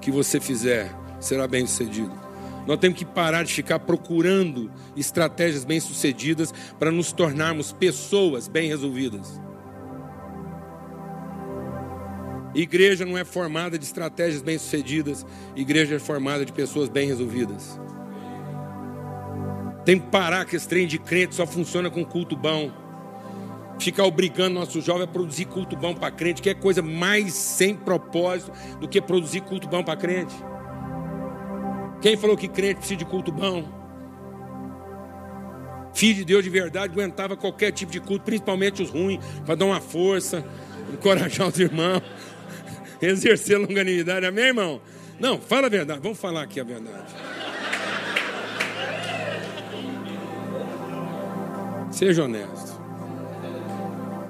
que você fizer será bem sucedido. Nós temos que parar de ficar procurando estratégias bem sucedidas para nos tornarmos pessoas bem resolvidas. Igreja não é formada de estratégias bem sucedidas, igreja é formada de pessoas bem resolvidas. Tem que parar que esse trem de crente só funciona com culto bom. Ficar obrigando nosso jovem a produzir culto bom para crente, que é coisa mais sem propósito do que produzir culto bom para crente. Quem falou que crente precisa de culto bom? Filho de Deus de verdade aguentava qualquer tipo de culto, principalmente os ruins, para dar uma força, encorajar os irmãos, exercer longanimidade. Amém, irmão? Não, fala a verdade. Vamos falar aqui a verdade. Seja honesto.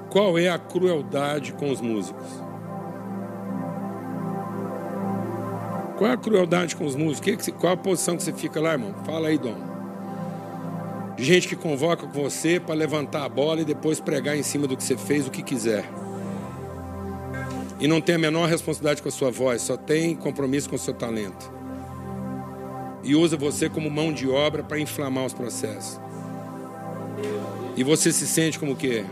Qual é a crueldade com os músicos? Qual é a crueldade com os músicos? Qual a posição que você fica lá, irmão? Fala aí, Dom. Gente que convoca com você para levantar a bola e depois pregar em cima do que você fez, o que quiser. E não tem a menor responsabilidade com a sua voz, só tem compromisso com o seu talento. E usa você como mão de obra para inflamar os processos. E você se sente como o quê?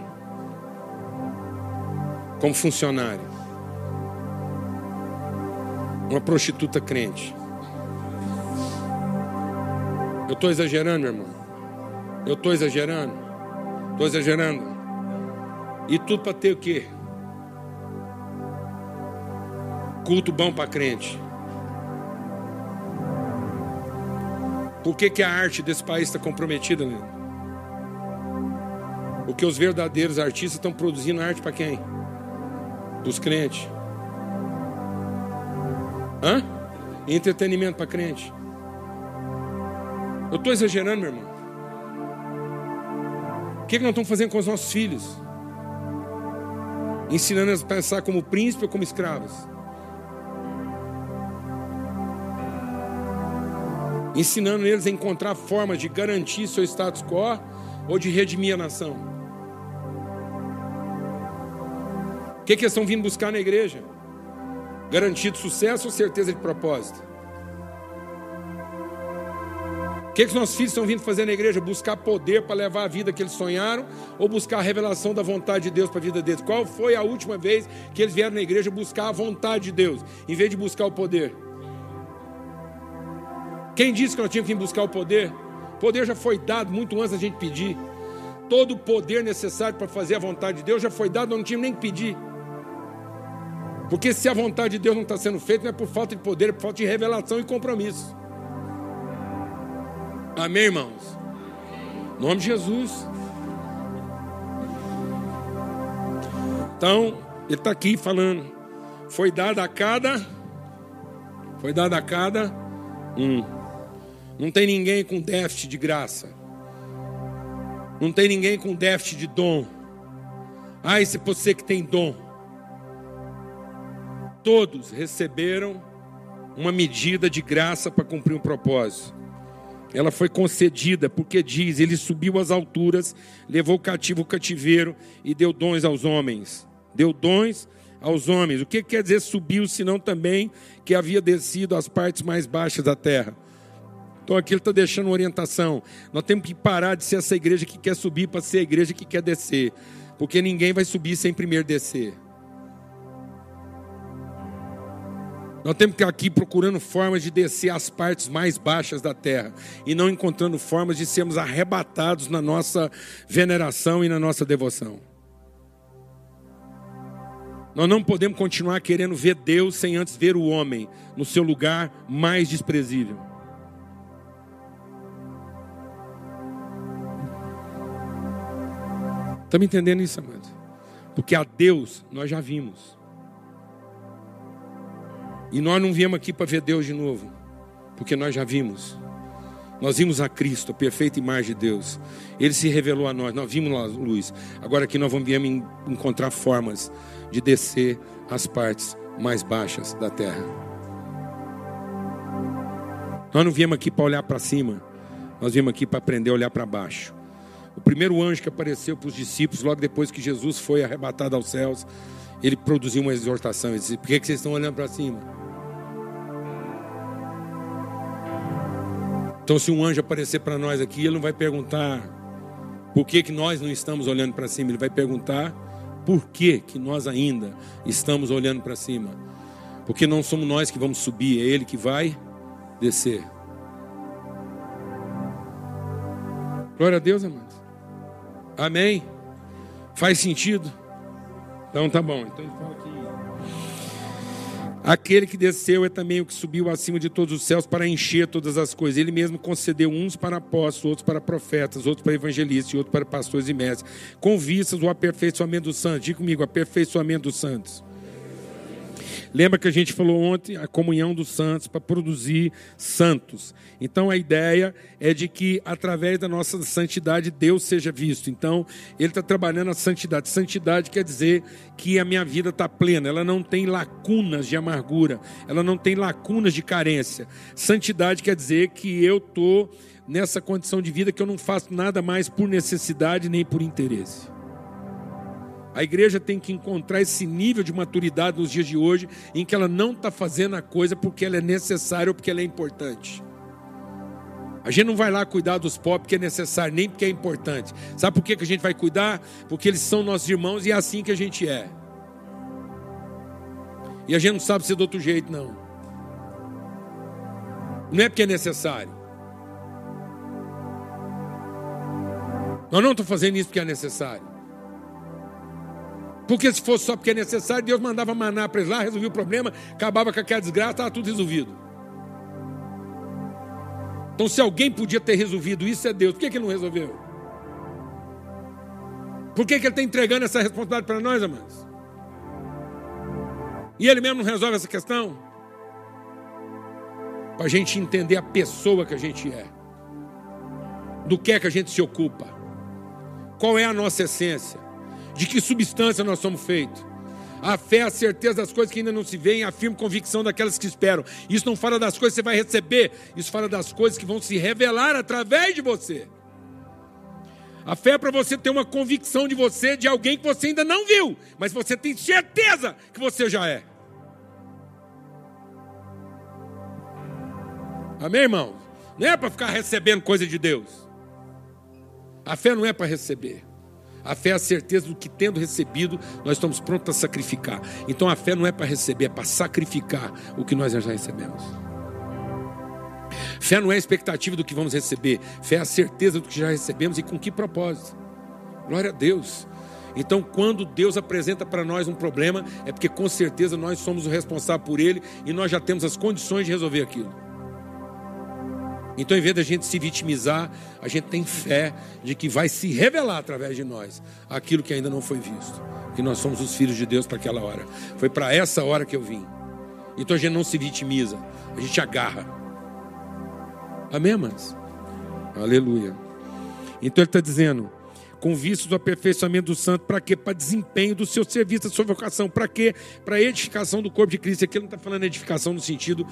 Como funcionário. Uma prostituta crente. Eu estou exagerando, meu irmão. Eu estou exagerando. Estou exagerando. E tudo para ter o quê? Culto bom para crente. Por que, que a arte desse país está comprometida, Leandro? Porque os verdadeiros artistas estão produzindo arte para quem? Dos crentes. Hã? Entretenimento para crente. Eu estou exagerando, meu irmão. O que, que nós estamos fazendo com os nossos filhos? Ensinando eles a pensar como príncipe ou como escravos? Ensinando eles a encontrar formas de garantir seu status quo ou de redimir a nação. O que, que eles estão vindo buscar na igreja? Garantido sucesso ou certeza de propósito? O que, que os nossos filhos estão vindo fazer na igreja? Buscar poder para levar a vida que eles sonharam ou buscar a revelação da vontade de Deus para a vida deles? Qual foi a última vez que eles vieram na igreja buscar a vontade de Deus, em vez de buscar o poder? Quem disse que nós tínhamos que buscar o poder? O poder já foi dado muito antes da gente pedir. Todo o poder necessário para fazer a vontade de Deus já foi dado, nós não tínhamos nem que pedir. Porque se a vontade de Deus não está sendo feita, não é por falta de poder, é por falta de revelação e compromisso. Amém, irmãos? Em nome de Jesus. Então, ele está aqui falando. Foi dada a cada. Foi dada a cada um. Não tem ninguém com déficit de graça. Não tem ninguém com déficit de dom. Esse é você que tem dom todos receberam uma medida de graça para cumprir um propósito. Ela foi concedida porque diz: Ele subiu às alturas, levou cativo o cativeiro e deu dons aos homens. Deu dons aos homens. O que quer dizer subiu, senão também que havia descido às partes mais baixas da terra? Então aqui ele está deixando uma orientação. Nós temos que parar de ser essa igreja que quer subir para ser a igreja que quer descer. Porque ninguém vai subir sem primeiro descer. Nós temos que aqui procurando formas de descer às partes mais baixas da terra e não encontrando formas de sermos arrebatados na nossa veneração e na nossa devoção. Nós não podemos continuar querendo ver Deus sem antes ver o homem no seu lugar mais desprezível. Está me entendendo isso, amado? Porque a Deus nós já vimos. E nós não viemos aqui para ver Deus de novo, porque nós já vimos. Nós vimos a Cristo, a perfeita imagem de Deus. Ele se revelou a nós, nós vimos a luz. Agora aqui nós vamos encontrar formas de descer às partes mais baixas da terra. Nós não viemos aqui para olhar para cima, nós viemos aqui para aprender a olhar para baixo. O primeiro anjo que apareceu para os discípulos, logo depois que Jesus foi arrebatado aos céus, ele produziu uma exortação. Ele disse: Por que vocês estão olhando para cima? Então, se um anjo aparecer para nós aqui, ele não vai perguntar por que, que nós não estamos olhando para cima, ele vai perguntar por que, que nós ainda estamos olhando para cima. Porque não somos nós que vamos subir, é ele que vai descer. Glória a Deus, amados. Amém? Faz sentido? Então tá bom. Então ele fala aqui. Aquele que desceu é também o que subiu acima de todos os céus para encher todas as coisas. Ele mesmo concedeu uns para apóstolos, outros para profetas, outros para evangelistas e outros para pastores e mestres, com vistas o aperfeiçoamento dos santos. Diga comigo, aperfeiçoamento dos santos. Lembra que a gente falou ontem a comunhão dos santos para produzir santos. Então a ideia é de que através da nossa santidade Deus seja visto. Então ele está trabalhando a santidade. Santidade quer dizer que a minha vida está plena, ela não tem lacunas de amargura, ela não tem lacunas de carência. Santidade quer dizer que eu estou nessa condição de vida que eu não faço nada mais por necessidade nem por interesse. A igreja tem que encontrar esse nível de maturidade nos dias de hoje, em que ela não está fazendo a coisa porque ela é necessária ou porque ela é importante. A gente não vai lá cuidar dos pobres porque é necessário, nem porque é importante. Sabe por que a gente vai cuidar? Porque eles são nossos irmãos e é assim que a gente é. E a gente não sabe ser do outro jeito, não. Não é porque é necessário. Nós não estamos fazendo isso porque é necessário. Porque se fosse só porque é necessário, Deus mandava maná para eles lá, resolvia o problema, acabava com aquela desgraça, estava tudo resolvido. Então, se alguém podia ter resolvido isso, é Deus. Por que, que ele não resolveu? Por que, que ele está entregando essa responsabilidade para nós, amados? E ele mesmo não resolve essa questão? Para a gente entender a pessoa que a gente é, do que é que a gente se ocupa, qual é a nossa essência. De que substância nós somos feitos? A fé é a certeza das coisas que ainda não se veem, a firme convicção daquelas que esperam. Isso não fala das coisas que você vai receber, isso fala das coisas que vão se revelar através de você. A fé é para você ter uma convicção de você, de alguém que você ainda não viu, mas você tem certeza que você já é. Amém, irmão? Não é para ficar recebendo coisa de Deus. A fé não é para receber. A fé é a certeza do que, tendo recebido, nós estamos prontos a sacrificar. Então a fé não é para receber, é para sacrificar o que nós já recebemos. Fé não é a expectativa do que vamos receber, fé é a certeza do que já recebemos e com que propósito. Glória a Deus. Então, quando Deus apresenta para nós um problema, é porque com certeza nós somos o responsável por ele e nós já temos as condições de resolver aquilo. Então, em vez da gente se vitimizar, a gente tem fé de que vai se revelar através de nós aquilo que ainda não foi visto. Que nós somos os filhos de Deus para aquela hora. Foi para essa hora que eu vim. Então a gente não se vitimiza, a gente agarra. Amém, mas? Aleluia. Então ele está dizendo: com vistos do aperfeiçoamento do santo, para quê? Para desempenho do seu serviço, da sua vocação. Para quê? Para edificação do corpo de Cristo. Aqui ele não está falando edificação no sentido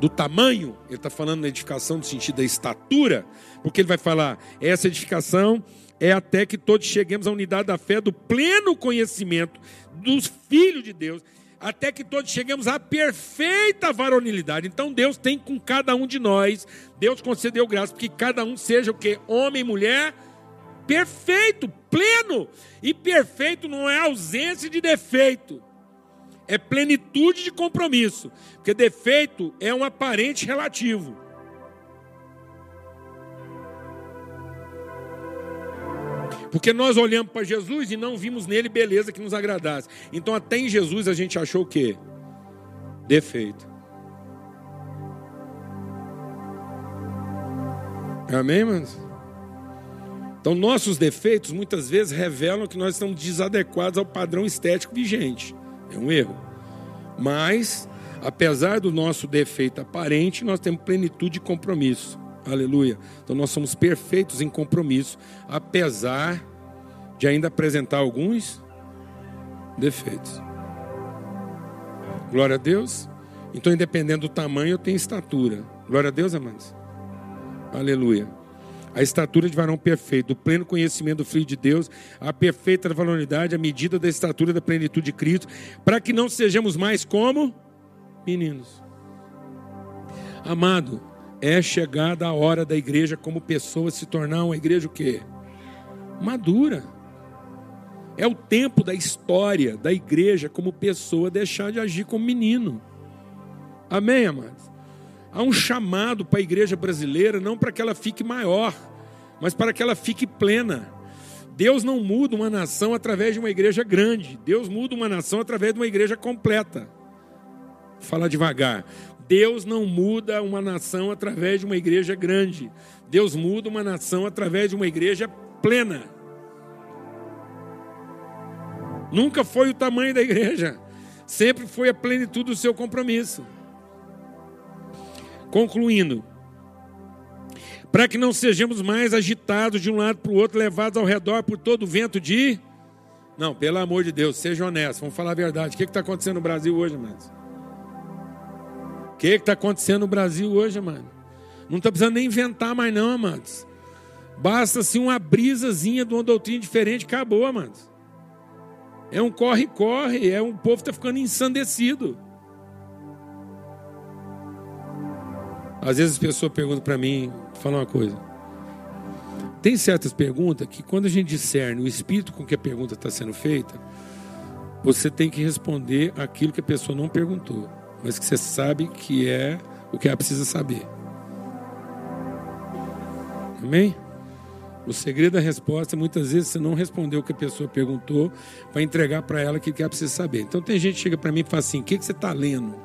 do tamanho, ele está falando na edificação no sentido da estatura, porque ele vai falar, essa edificação é até que todos cheguemos à unidade da fé, do pleno conhecimento dos filhos de Deus, até que todos cheguemos à perfeita varonilidade. Então Deus tem com cada um de nós, Deus concedeu graça, porque cada um seja o que? Homem e mulher perfeito, pleno. E perfeito não é ausência de defeito é plenitude de compromisso, porque defeito é um aparente relativo. Porque nós olhamos para Jesus e não vimos nele beleza que nos agradasse. Então, até em Jesus a gente achou o quê? Defeito. Amém, manos? Então, nossos defeitos muitas vezes revelam que nós estamos desadequados ao padrão estético vigente. É um erro. Mas, apesar do nosso defeito aparente, nós temos plenitude de compromisso. Aleluia. Então nós somos perfeitos em compromisso, apesar de ainda apresentar alguns defeitos. Glória a Deus. Então, independente do tamanho, eu tenho estatura. Glória a Deus, amados. Aleluia. A estatura de varão perfeito, o pleno conhecimento do Filho de Deus, a perfeita valoridade, a medida da estatura da plenitude de Cristo, para que não sejamos mais como meninos. Amado, é chegada a hora da igreja como pessoa se tornar uma igreja o quê? Madura. É o tempo da história da igreja como pessoa deixar de agir como menino. Amém, amados? Há um chamado para a igreja brasileira, não para que ela fique maior, mas para que ela fique plena. Deus não muda uma nação através de uma igreja grande, Deus muda uma nação através de uma igreja completa. Vou falar devagar. Deus não muda uma nação através de uma igreja grande. Deus muda uma nação através de uma igreja plena. Nunca foi o tamanho da igreja, sempre foi a plenitude do seu compromisso. Concluindo, para que não sejamos mais agitados de um lado para o outro, levados ao redor por todo o vento de. Não, pelo amor de Deus, seja honesto, vamos falar a verdade. O que está acontecendo no Brasil hoje, mas? O que está acontecendo no Brasil hoje, mano? Não está precisando nem inventar mais, não, amados. Basta assim uma brisazinha de uma doutrina diferente, acabou, amados. É um corre-corre, é um povo que está ficando ensandecido. Às vezes as pessoas perguntam para mim, falar uma coisa. Tem certas perguntas que quando a gente discerne o espírito com que a pergunta está sendo feita, você tem que responder aquilo que a pessoa não perguntou mas que você sabe que é o que ela precisa saber. Amém? O segredo da resposta, muitas vezes, você não respondeu o que a pessoa perguntou, para entregar para ela o que ela precisa saber. Então, tem gente que chega para mim e fala assim: o que, que você está lendo?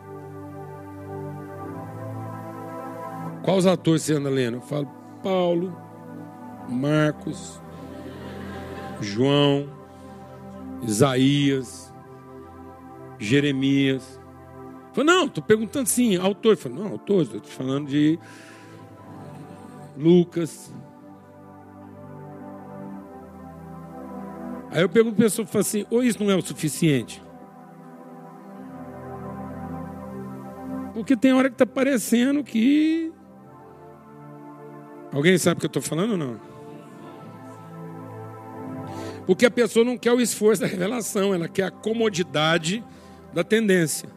Quais atores você anda lendo? Eu falo: Paulo, Marcos, João, Isaías, Jeremias. Falei, não, estou perguntando sim, autor. Falei, não, autor, estou falando de Lucas. Aí eu pergunto para a pessoa, falo assim, ou isso não é o suficiente? Porque tem hora que está parecendo que. Alguém sabe o que eu estou falando ou não? Porque a pessoa não quer o esforço da revelação, ela quer a comodidade da tendência.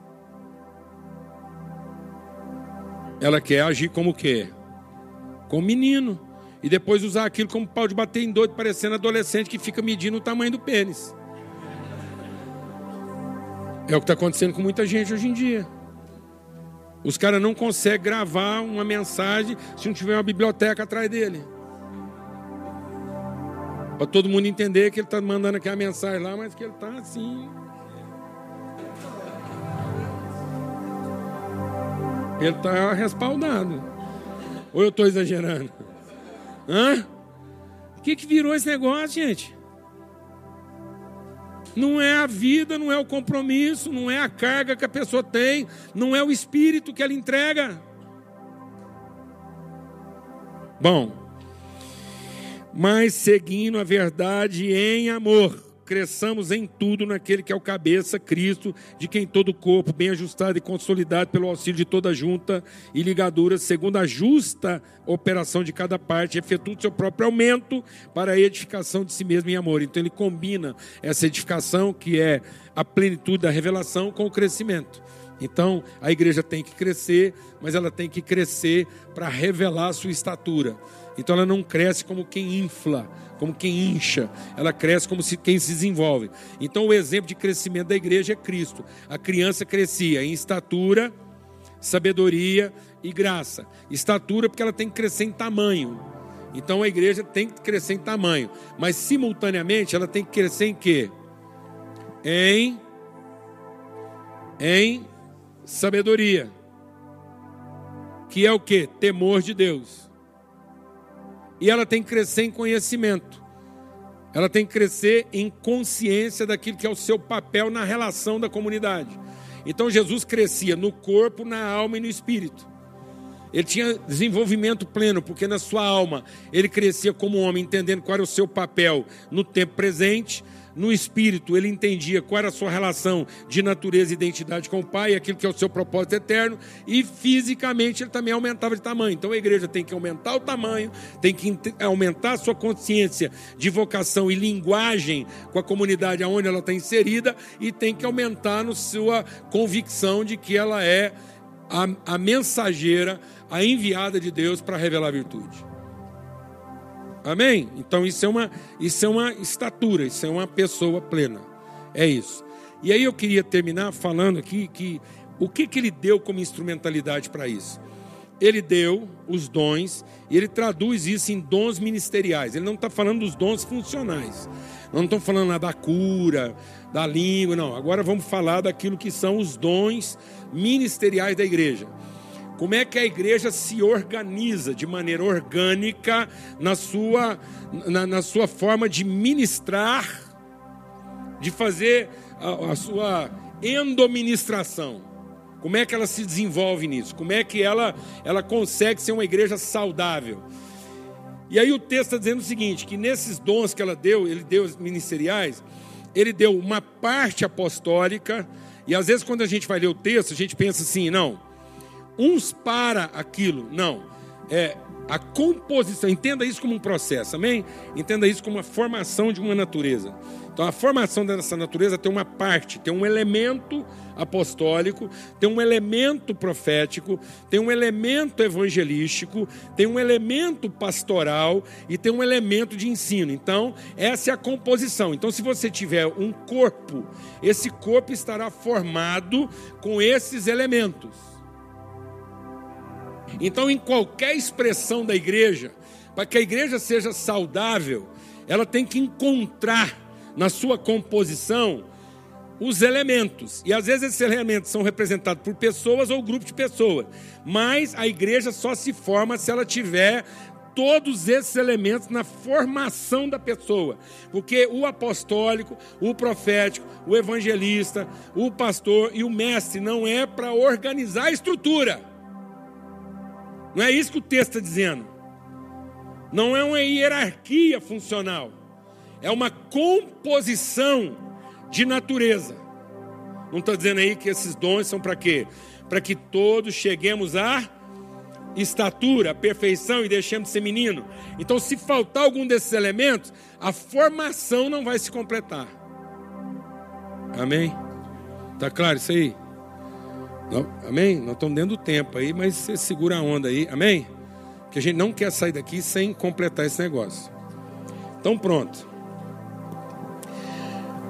Ela quer agir como o quê? Como menino. E depois usar aquilo como pau de bater em doido, parecendo adolescente que fica medindo o tamanho do pênis. É o que está acontecendo com muita gente hoje em dia. Os caras não conseguem gravar uma mensagem se não tiver uma biblioteca atrás dele. Para todo mundo entender que ele está mandando aquela mensagem lá, mas que ele está assim, Ele está respaldado. Ou eu estou exagerando? Hã? O que, que virou esse negócio, gente? Não é a vida, não é o compromisso, não é a carga que a pessoa tem, não é o espírito que ela entrega. Bom, mas seguindo a verdade em amor cresçamos em tudo naquele que é o cabeça, Cristo, de quem todo o corpo, bem ajustado e consolidado pelo auxílio de toda junta e ligadura, segundo a justa operação de cada parte, efetua o seu próprio aumento para a edificação de si mesmo em amor. Então ele combina essa edificação, que é a plenitude da revelação, com o crescimento. Então, a igreja tem que crescer, mas ela tem que crescer para revelar a sua estatura. Então, ela não cresce como quem infla, como quem incha, ela cresce como quem se desenvolve. Então, o exemplo de crescimento da igreja é Cristo. A criança crescia em estatura, sabedoria e graça. Estatura porque ela tem que crescer em tamanho. Então, a igreja tem que crescer em tamanho, mas simultaneamente ela tem que crescer em quê? Em em sabedoria. Que é o que? Temor de Deus. E ela tem que crescer em conhecimento. Ela tem que crescer em consciência daquilo que é o seu papel na relação da comunidade. Então Jesus crescia no corpo, na alma e no espírito. Ele tinha desenvolvimento pleno, porque na sua alma ele crescia como homem, entendendo qual era o seu papel no tempo presente, no espírito ele entendia qual era a sua relação de natureza e identidade com o Pai, aquilo que é o seu propósito eterno, e fisicamente ele também aumentava de tamanho. Então a igreja tem que aumentar o tamanho, tem que aumentar a sua consciência de vocação e linguagem com a comunidade aonde ela está inserida, e tem que aumentar na sua convicção de que ela é a, a mensageira, a enviada de Deus para revelar a virtude. Amém? Então isso é uma isso é uma estatura, isso é uma pessoa plena. É isso. E aí eu queria terminar falando aqui que o que, que ele deu como instrumentalidade para isso? Ele deu os dons e ele traduz isso em dons ministeriais. Ele não está falando dos dons funcionais. Não estou falando lá da cura, da língua, não. Agora vamos falar daquilo que são os dons ministeriais da igreja. Como é que a igreja se organiza de maneira orgânica na sua, na, na sua forma de ministrar, de fazer a, a sua endoministração? Como é que ela se desenvolve nisso? Como é que ela, ela consegue ser uma igreja saudável? E aí o texto está dizendo o seguinte: que nesses dons que ela deu, ele deu ministeriais, ele deu uma parte apostólica, e às vezes quando a gente vai ler o texto, a gente pensa assim, não, uns para aquilo. Não. É a composição. Entenda isso como um processo, amém? Entenda isso como uma formação de uma natureza. Então, a formação dessa natureza tem uma parte, tem um elemento apostólico, tem um elemento profético, tem um elemento evangelístico, tem um elemento pastoral e tem um elemento de ensino. Então, essa é a composição. Então, se você tiver um corpo, esse corpo estará formado com esses elementos. Então, em qualquer expressão da igreja, para que a igreja seja saudável, ela tem que encontrar na sua composição os elementos. E às vezes esses elementos são representados por pessoas ou grupo de pessoas. Mas a igreja só se forma se ela tiver todos esses elementos na formação da pessoa. Porque o apostólico, o profético, o evangelista, o pastor e o mestre não é para organizar a estrutura. Não é isso que o texto está dizendo. Não é uma hierarquia funcional. É uma composição de natureza. Não está dizendo aí que esses dons são para quê? Para que todos cheguemos à estatura, à perfeição e deixemos de ser menino. Então, se faltar algum desses elementos, a formação não vai se completar. Amém? Tá claro isso aí? Não, amém? Nós estamos dentro do tempo aí, mas você segura a onda aí, amém? Que a gente não quer sair daqui sem completar esse negócio. Então pronto.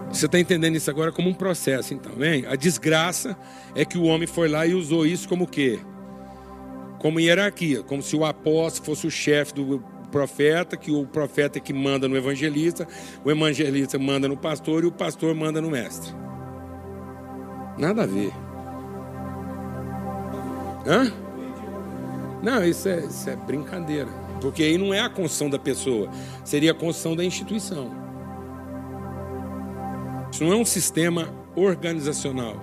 Você está entendendo isso agora como um processo, então, amém? A desgraça é que o homem foi lá e usou isso como o quê? Como hierarquia, como se o apóstolo fosse o chefe do profeta, que o profeta é que manda no evangelista, o evangelista manda no pastor e o pastor manda no mestre. Nada a ver. Hã? Não, isso é, isso é brincadeira. Porque aí não é a construção da pessoa, seria a construção da instituição. Isso não é um sistema organizacional,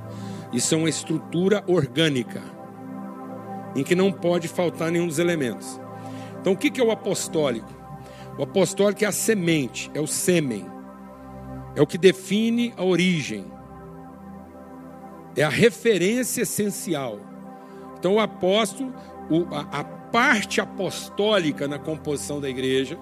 isso é uma estrutura orgânica, em que não pode faltar nenhum dos elementos. Então, o que é o apostólico? O apostólico é a semente, é o sêmen, é o que define a origem, é a referência essencial então, o apóstolo, a, parte apostólica na composição da igreja,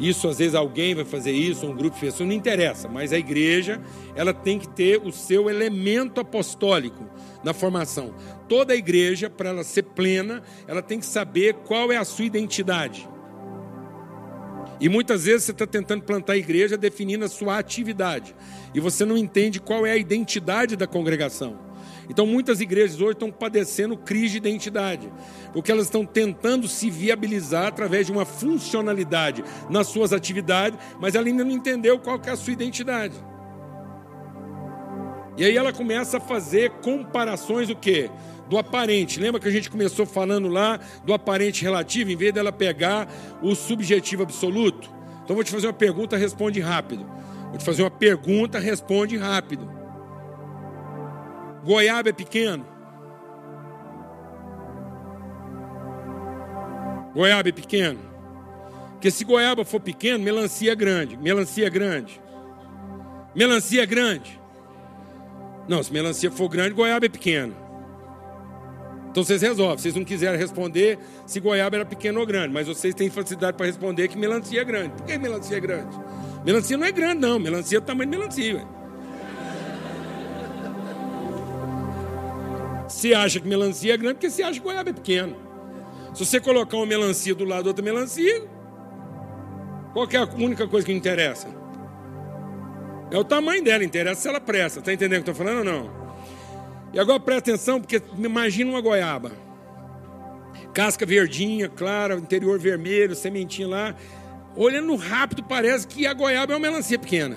isso às vezes alguém vai fazer isso, um grupo de pessoas, não interessa, mas a igreja, ela tem que ter o seu elemento apostólico na formação. Toda a igreja, para ela ser plena, ela tem que saber qual é a sua identidade. E muitas vezes você está tentando plantar a igreja definindo a sua atividade. E você não entende qual é a identidade da congregação. Então, muitas igrejas hoje estão padecendo crise de identidade, porque elas estão tentando se viabilizar através de uma funcionalidade nas suas atividades, mas ela ainda não entendeu qual é a sua identidade. E aí ela começa a fazer comparações o quê? Do aparente. Lembra que a gente começou falando lá do aparente relativo, em vez dela pegar o subjetivo absoluto? Então vou te fazer uma pergunta, responde rápido. Vou te fazer uma pergunta, responde rápido. Goiaba é pequeno. Goiaba é pequeno. Porque se goiaba for pequeno, melancia é grande. Melancia é grande. Melancia é grande? Não, se melancia for grande, goiaba é pequeno. Então vocês resolvem. Vocês não quiserem responder se goiaba era pequeno ou grande, mas vocês têm facilidade para responder que melancia é grande. Por que melancia é grande? Melancia não é grande, não. Melancia é o tamanho de melancia. Se acha que melancia é grande, porque você acha que goiaba é pequeno. Se você colocar uma melancia do lado da outra melancia, qual é a única coisa que interessa? É o tamanho dela, interessa se ela presta. Está entendendo o que eu estou falando ou não? E agora presta atenção, porque imagina uma goiaba. Casca verdinha, clara, interior vermelho, sementinha lá. Olhando rápido, parece que a goiaba é uma melancia pequena.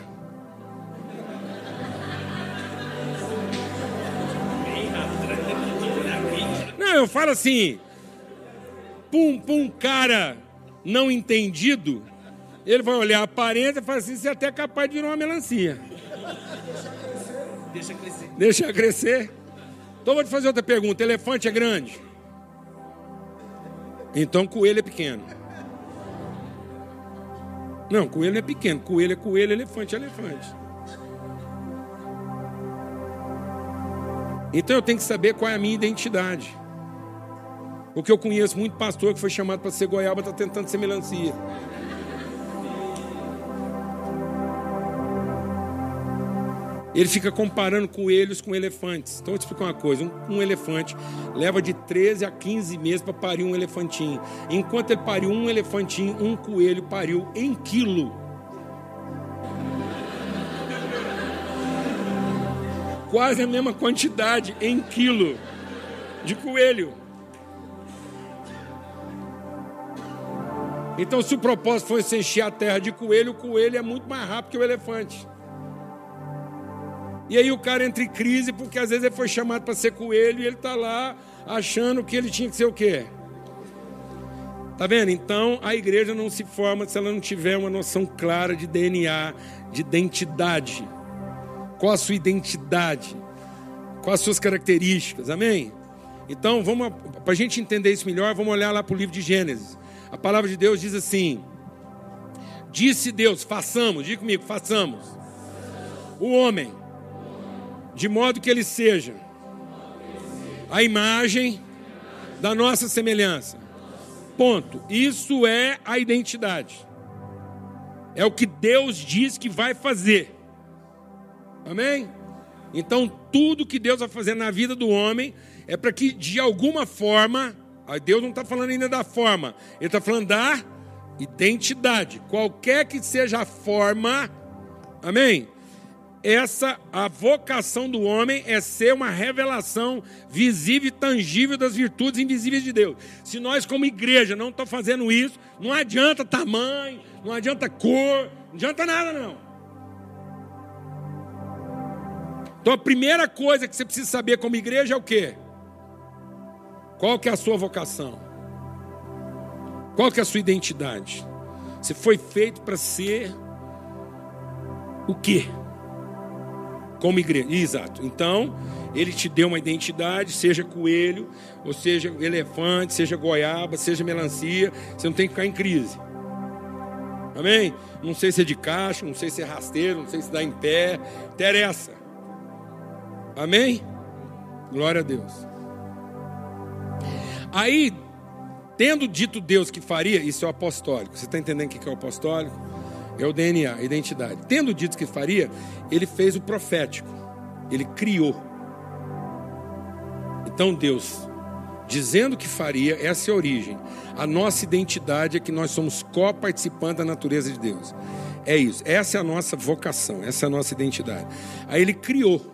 Não, eu falo assim. Pum, pum, cara não entendido, ele vai olhar a aparência e falar assim: você é até capaz de virar uma melancia. Deixa crescer. Deixa crescer. Então vou te fazer outra pergunta: elefante é grande? Então coelho é pequeno. Não, coelho é pequeno. Coelho é coelho, elefante é elefante. Então eu tenho que saber qual é a minha identidade. Porque eu conheço muito pastor que foi chamado para ser goiaba, está tentando ser melancia. Ele fica comparando coelhos com elefantes. Então, eu te explicar uma coisa: um, um elefante leva de 13 a 15 meses para parir um elefantinho. Enquanto ele pariu um elefantinho, um coelho pariu em quilo. Quase a mesma quantidade em quilo de coelho. Então, se o propósito fosse encher a terra de coelho, o coelho é muito mais rápido que o elefante. E aí o cara entra em crise porque às vezes ele foi chamado para ser coelho e ele está lá achando que ele tinha que ser o quê? Tá vendo? Então a igreja não se forma se ela não tiver uma noção clara de DNA, de identidade. Qual a sua identidade? Quais as suas características? Amém? Então, para a gente entender isso melhor, vamos olhar lá para o livro de Gênesis. A palavra de Deus diz assim: Disse Deus, façamos, diga comigo, façamos. O homem de modo que ele seja a imagem da nossa semelhança. Ponto. Isso é a identidade. É o que Deus diz que vai fazer. Amém? Então, tudo que Deus vai fazer na vida do homem é para que, de alguma forma, Deus não está falando ainda da forma, Ele está falando da identidade. Qualquer que seja a forma, amém? essa a vocação do homem é ser uma revelação visível e tangível das virtudes invisíveis de Deus. Se nós como igreja não estamos fazendo isso, não adianta tamanho, não adianta cor, não adianta nada não. Então a primeira coisa que você precisa saber como igreja é o quê? Qual que é a sua vocação? Qual que é a sua identidade? Você foi feito para ser o quê? como igreja. Exato. Então, ele te deu uma identidade, seja coelho, ou seja elefante, seja goiaba, seja melancia, você não tem que ficar em crise. Amém? Não sei se é de caixa, não sei se é rasteiro, não sei se dá em pé, interessa. Amém? Glória a Deus. Aí, tendo dito Deus que faria, isso é o apostólico. Você está entendendo o que é o apostólico? É o DNA, a identidade. Tendo dito que faria, ele fez o profético. Ele criou. Então Deus, dizendo que faria, essa é a origem. A nossa identidade é que nós somos co-participantes da natureza de Deus. É isso. Essa é a nossa vocação, essa é a nossa identidade. Aí ele criou.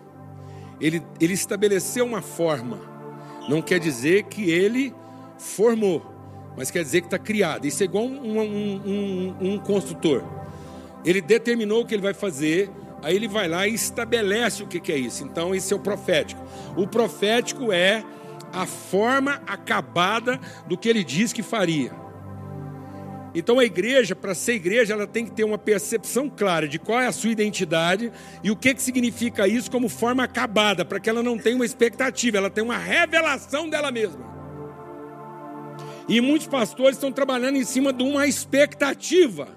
Ele, ele estabeleceu uma forma. Não quer dizer que ele formou, mas quer dizer que está criado. Isso é igual um, um, um, um construtor. Ele determinou o que ele vai fazer, aí ele vai lá e estabelece o que é isso. Então, esse é o profético. O profético é a forma acabada do que ele diz que faria. Então a igreja, para ser igreja, ela tem que ter uma percepção clara de qual é a sua identidade e o que, que significa isso como forma acabada, para que ela não tenha uma expectativa, ela tenha uma revelação dela mesma. E muitos pastores estão trabalhando em cima de uma expectativa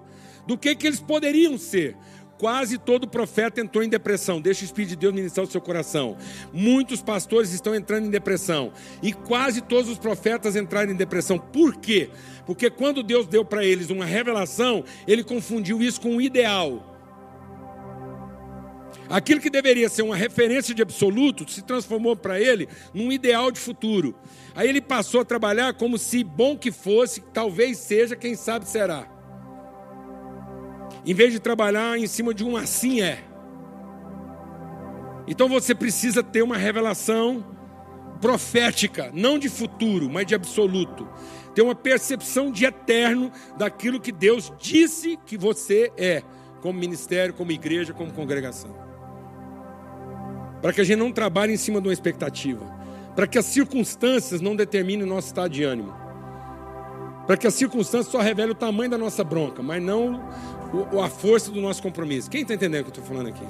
do que, que eles poderiam ser. Quase todo profeta entrou em depressão. Deixa o Espírito de Deus ministrar o seu coração. Muitos pastores estão entrando em depressão. E quase todos os profetas entraram em depressão. Por quê? Porque quando Deus deu para eles uma revelação, ele confundiu isso com um ideal. Aquilo que deveria ser uma referência de absoluto se transformou para ele num ideal de futuro. Aí ele passou a trabalhar como se bom que fosse, talvez seja, quem sabe será. Em vez de trabalhar em cima de um assim é. Então você precisa ter uma revelação profética, não de futuro, mas de absoluto. Ter uma percepção de eterno daquilo que Deus disse que você é, como ministério, como igreja, como congregação para que a gente não trabalhe em cima de uma expectativa, para que as circunstâncias não determinem o nosso estado de ânimo, para que as circunstâncias só revelem o tamanho da nossa bronca, mas não a força do nosso compromisso. Quem está entendendo o que eu estou falando aqui?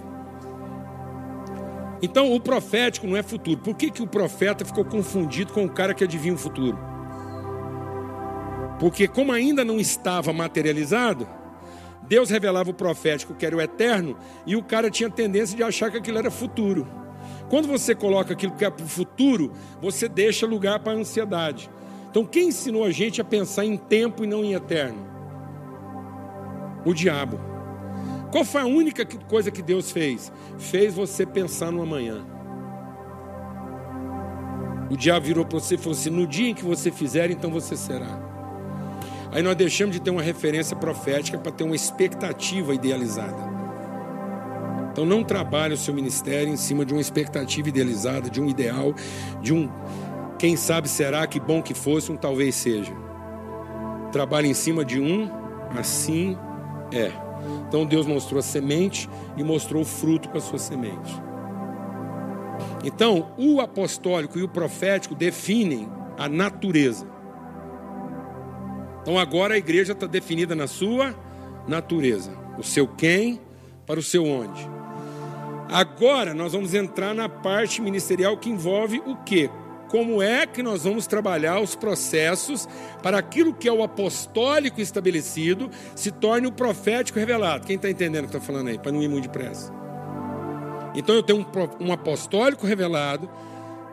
Então, o profético não é futuro. Por que, que o profeta ficou confundido com o cara que adivinha o futuro? Porque, como ainda não estava materializado, Deus revelava o profético que era o eterno e o cara tinha tendência de achar que aquilo era futuro. Quando você coloca aquilo que é para o futuro, você deixa lugar para a ansiedade. Então, quem ensinou a gente a pensar em tempo e não em eterno? O diabo. Qual foi a única coisa que Deus fez? Fez você pensar no amanhã. O diabo virou para você e falou assim: no dia em que você fizer, então você será. Aí nós deixamos de ter uma referência profética para ter uma expectativa idealizada. Então não trabalhe o seu ministério em cima de uma expectativa idealizada, de um ideal, de um quem sabe será, que bom que fosse, um talvez seja. Trabalhe em cima de um assim é. Então Deus mostrou a semente e mostrou o fruto com a sua semente. Então, o apostólico e o profético definem a natureza. Então agora a igreja está definida na sua natureza, o seu quem para o seu onde. Agora nós vamos entrar na parte ministerial que envolve o que? Como é que nós vamos trabalhar os processos para aquilo que é o apostólico estabelecido se torne o profético revelado? Quem está entendendo o que está falando aí? Para não ir muito depressa. Então eu tenho um, um apostólico revelado,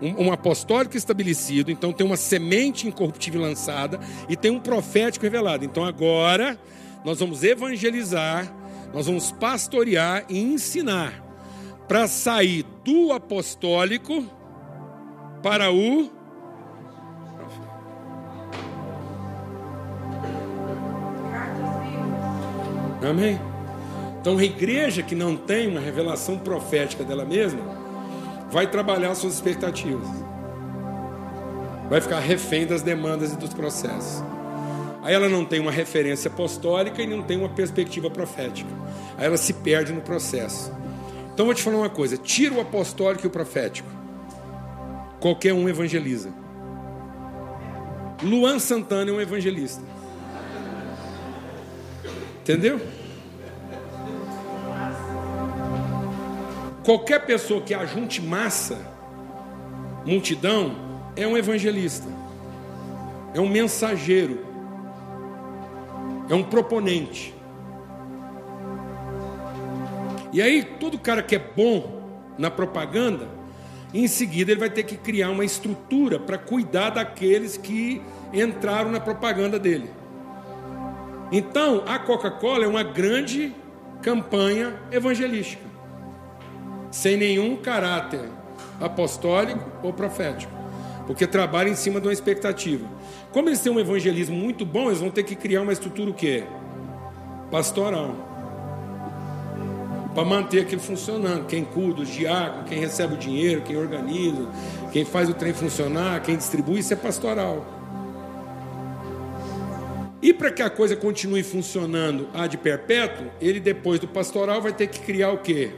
um, um, apostólico estabelecido, então tem uma semente incorruptível lançada e tem um profético revelado. Então agora nós vamos evangelizar, nós vamos pastorear e ensinar para sair do apostólico para o Amém? Então, a igreja que não tem uma revelação profética dela mesma, vai trabalhar suas expectativas. Vai ficar refém das demandas e dos processos. Aí ela não tem uma referência apostólica e não tem uma perspectiva profética. Aí ela se perde no processo. Então vou te falar uma coisa: tira o apostólico e o profético. Qualquer um evangeliza. Luan Santana é um evangelista. Entendeu? Qualquer pessoa que ajunte massa, multidão, é um evangelista, é um mensageiro, é um proponente. E aí, todo cara que é bom na propaganda, em seguida ele vai ter que criar uma estrutura para cuidar daqueles que entraram na propaganda dele. Então, a Coca-Cola é uma grande campanha evangelística sem nenhum caráter apostólico ou profético, porque trabalha em cima de uma expectativa. Como eles têm um evangelismo muito bom, eles vão ter que criar uma estrutura o quê? Pastoral. Para manter aquilo funcionando. Quem cuida, os diáconos, quem recebe o dinheiro, quem organiza, quem faz o trem funcionar, quem distribui, isso é pastoral. E para que a coisa continue funcionando de perpétuo, ele depois do pastoral vai ter que criar o quê?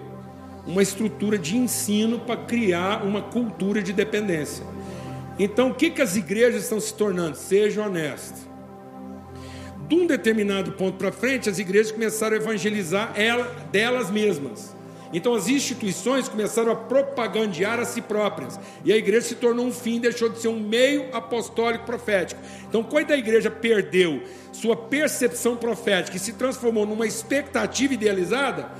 uma estrutura de ensino para criar uma cultura de dependência. Então, o que, que as igrejas estão se tornando? Seja honesto. De um determinado ponto para frente, as igrejas começaram a evangelizar ela, delas mesmas. Então as instituições começaram a propagandear a si próprias. E a igreja se tornou um fim, deixou de ser um meio apostólico profético. Então, quando a igreja perdeu sua percepção profética e se transformou numa expectativa idealizada,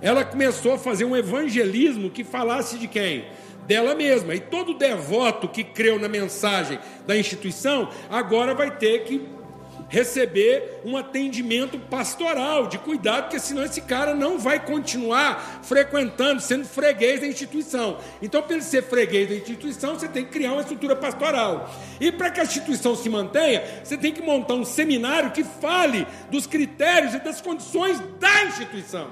ela começou a fazer um evangelismo que falasse de quem? Dela mesma. E todo devoto que creu na mensagem da instituição agora vai ter que receber um atendimento pastoral, de cuidado, porque senão esse cara não vai continuar frequentando, sendo freguês da instituição. Então, para ele ser freguês da instituição, você tem que criar uma estrutura pastoral. E para que a instituição se mantenha, você tem que montar um seminário que fale dos critérios e das condições da instituição.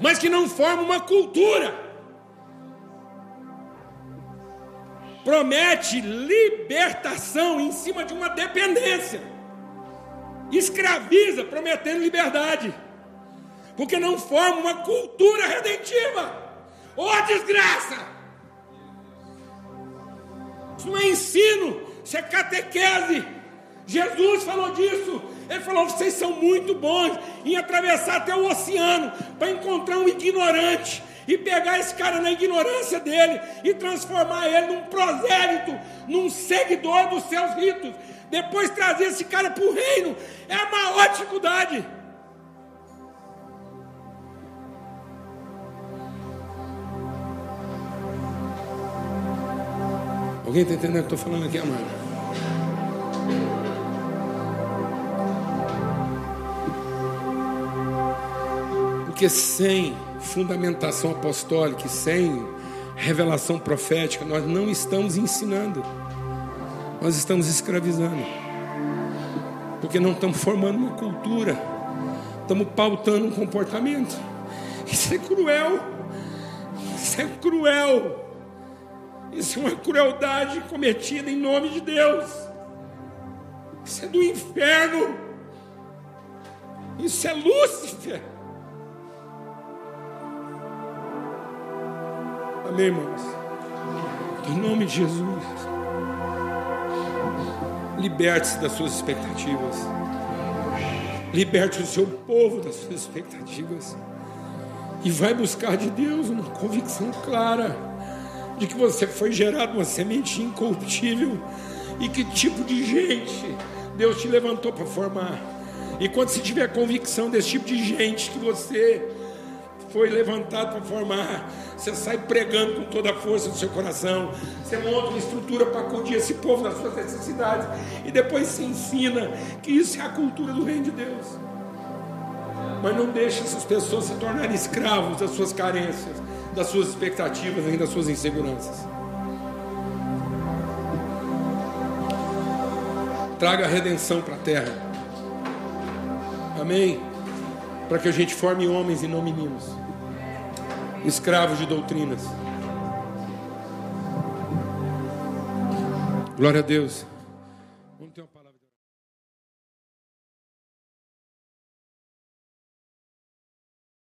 Mas que não forme uma cultura. Promete libertação em cima de uma dependência. Escraviza, prometendo liberdade. Porque não forma uma cultura redentiva. Ô oh, desgraça! Isso não é ensino, isso é catequese. Jesus falou disso. Ele falou: vocês são muito bons em atravessar até o oceano para encontrar um ignorante e pegar esse cara na ignorância dele e transformar ele num prosélito, num seguidor dos seus ritos. Depois trazer esse cara para o reino é a maior dificuldade. Alguém está entendendo o que eu estou falando aqui, amado? Porque sem fundamentação apostólica e sem revelação profética, nós não estamos ensinando, nós estamos escravizando, porque não estamos formando uma cultura, estamos pautando um comportamento. Isso é cruel, isso é cruel, isso é uma crueldade cometida em nome de Deus, isso é do inferno, isso é Lúcifer. Amém, irmãos? Em nome de Jesus. Liberte-se das suas expectativas. Liberte o seu povo das suas expectativas. E vai buscar de Deus uma convicção clara de que você foi gerado uma semente incorruptível e que tipo de gente Deus te levantou para formar. E quando você tiver convicção desse tipo de gente que você foi levantado para formar, você sai pregando com toda a força do seu coração, você monta uma estrutura para acudir esse povo nas suas necessidades, e depois se ensina que isso é a cultura do reino de Deus. Mas não deixe essas pessoas se tornarem escravos das suas carências, das suas expectativas, nem das suas inseguranças. Traga a redenção para a terra. Amém? Para que a gente forme homens e não meninos escravos de doutrinas. Glória a Deus.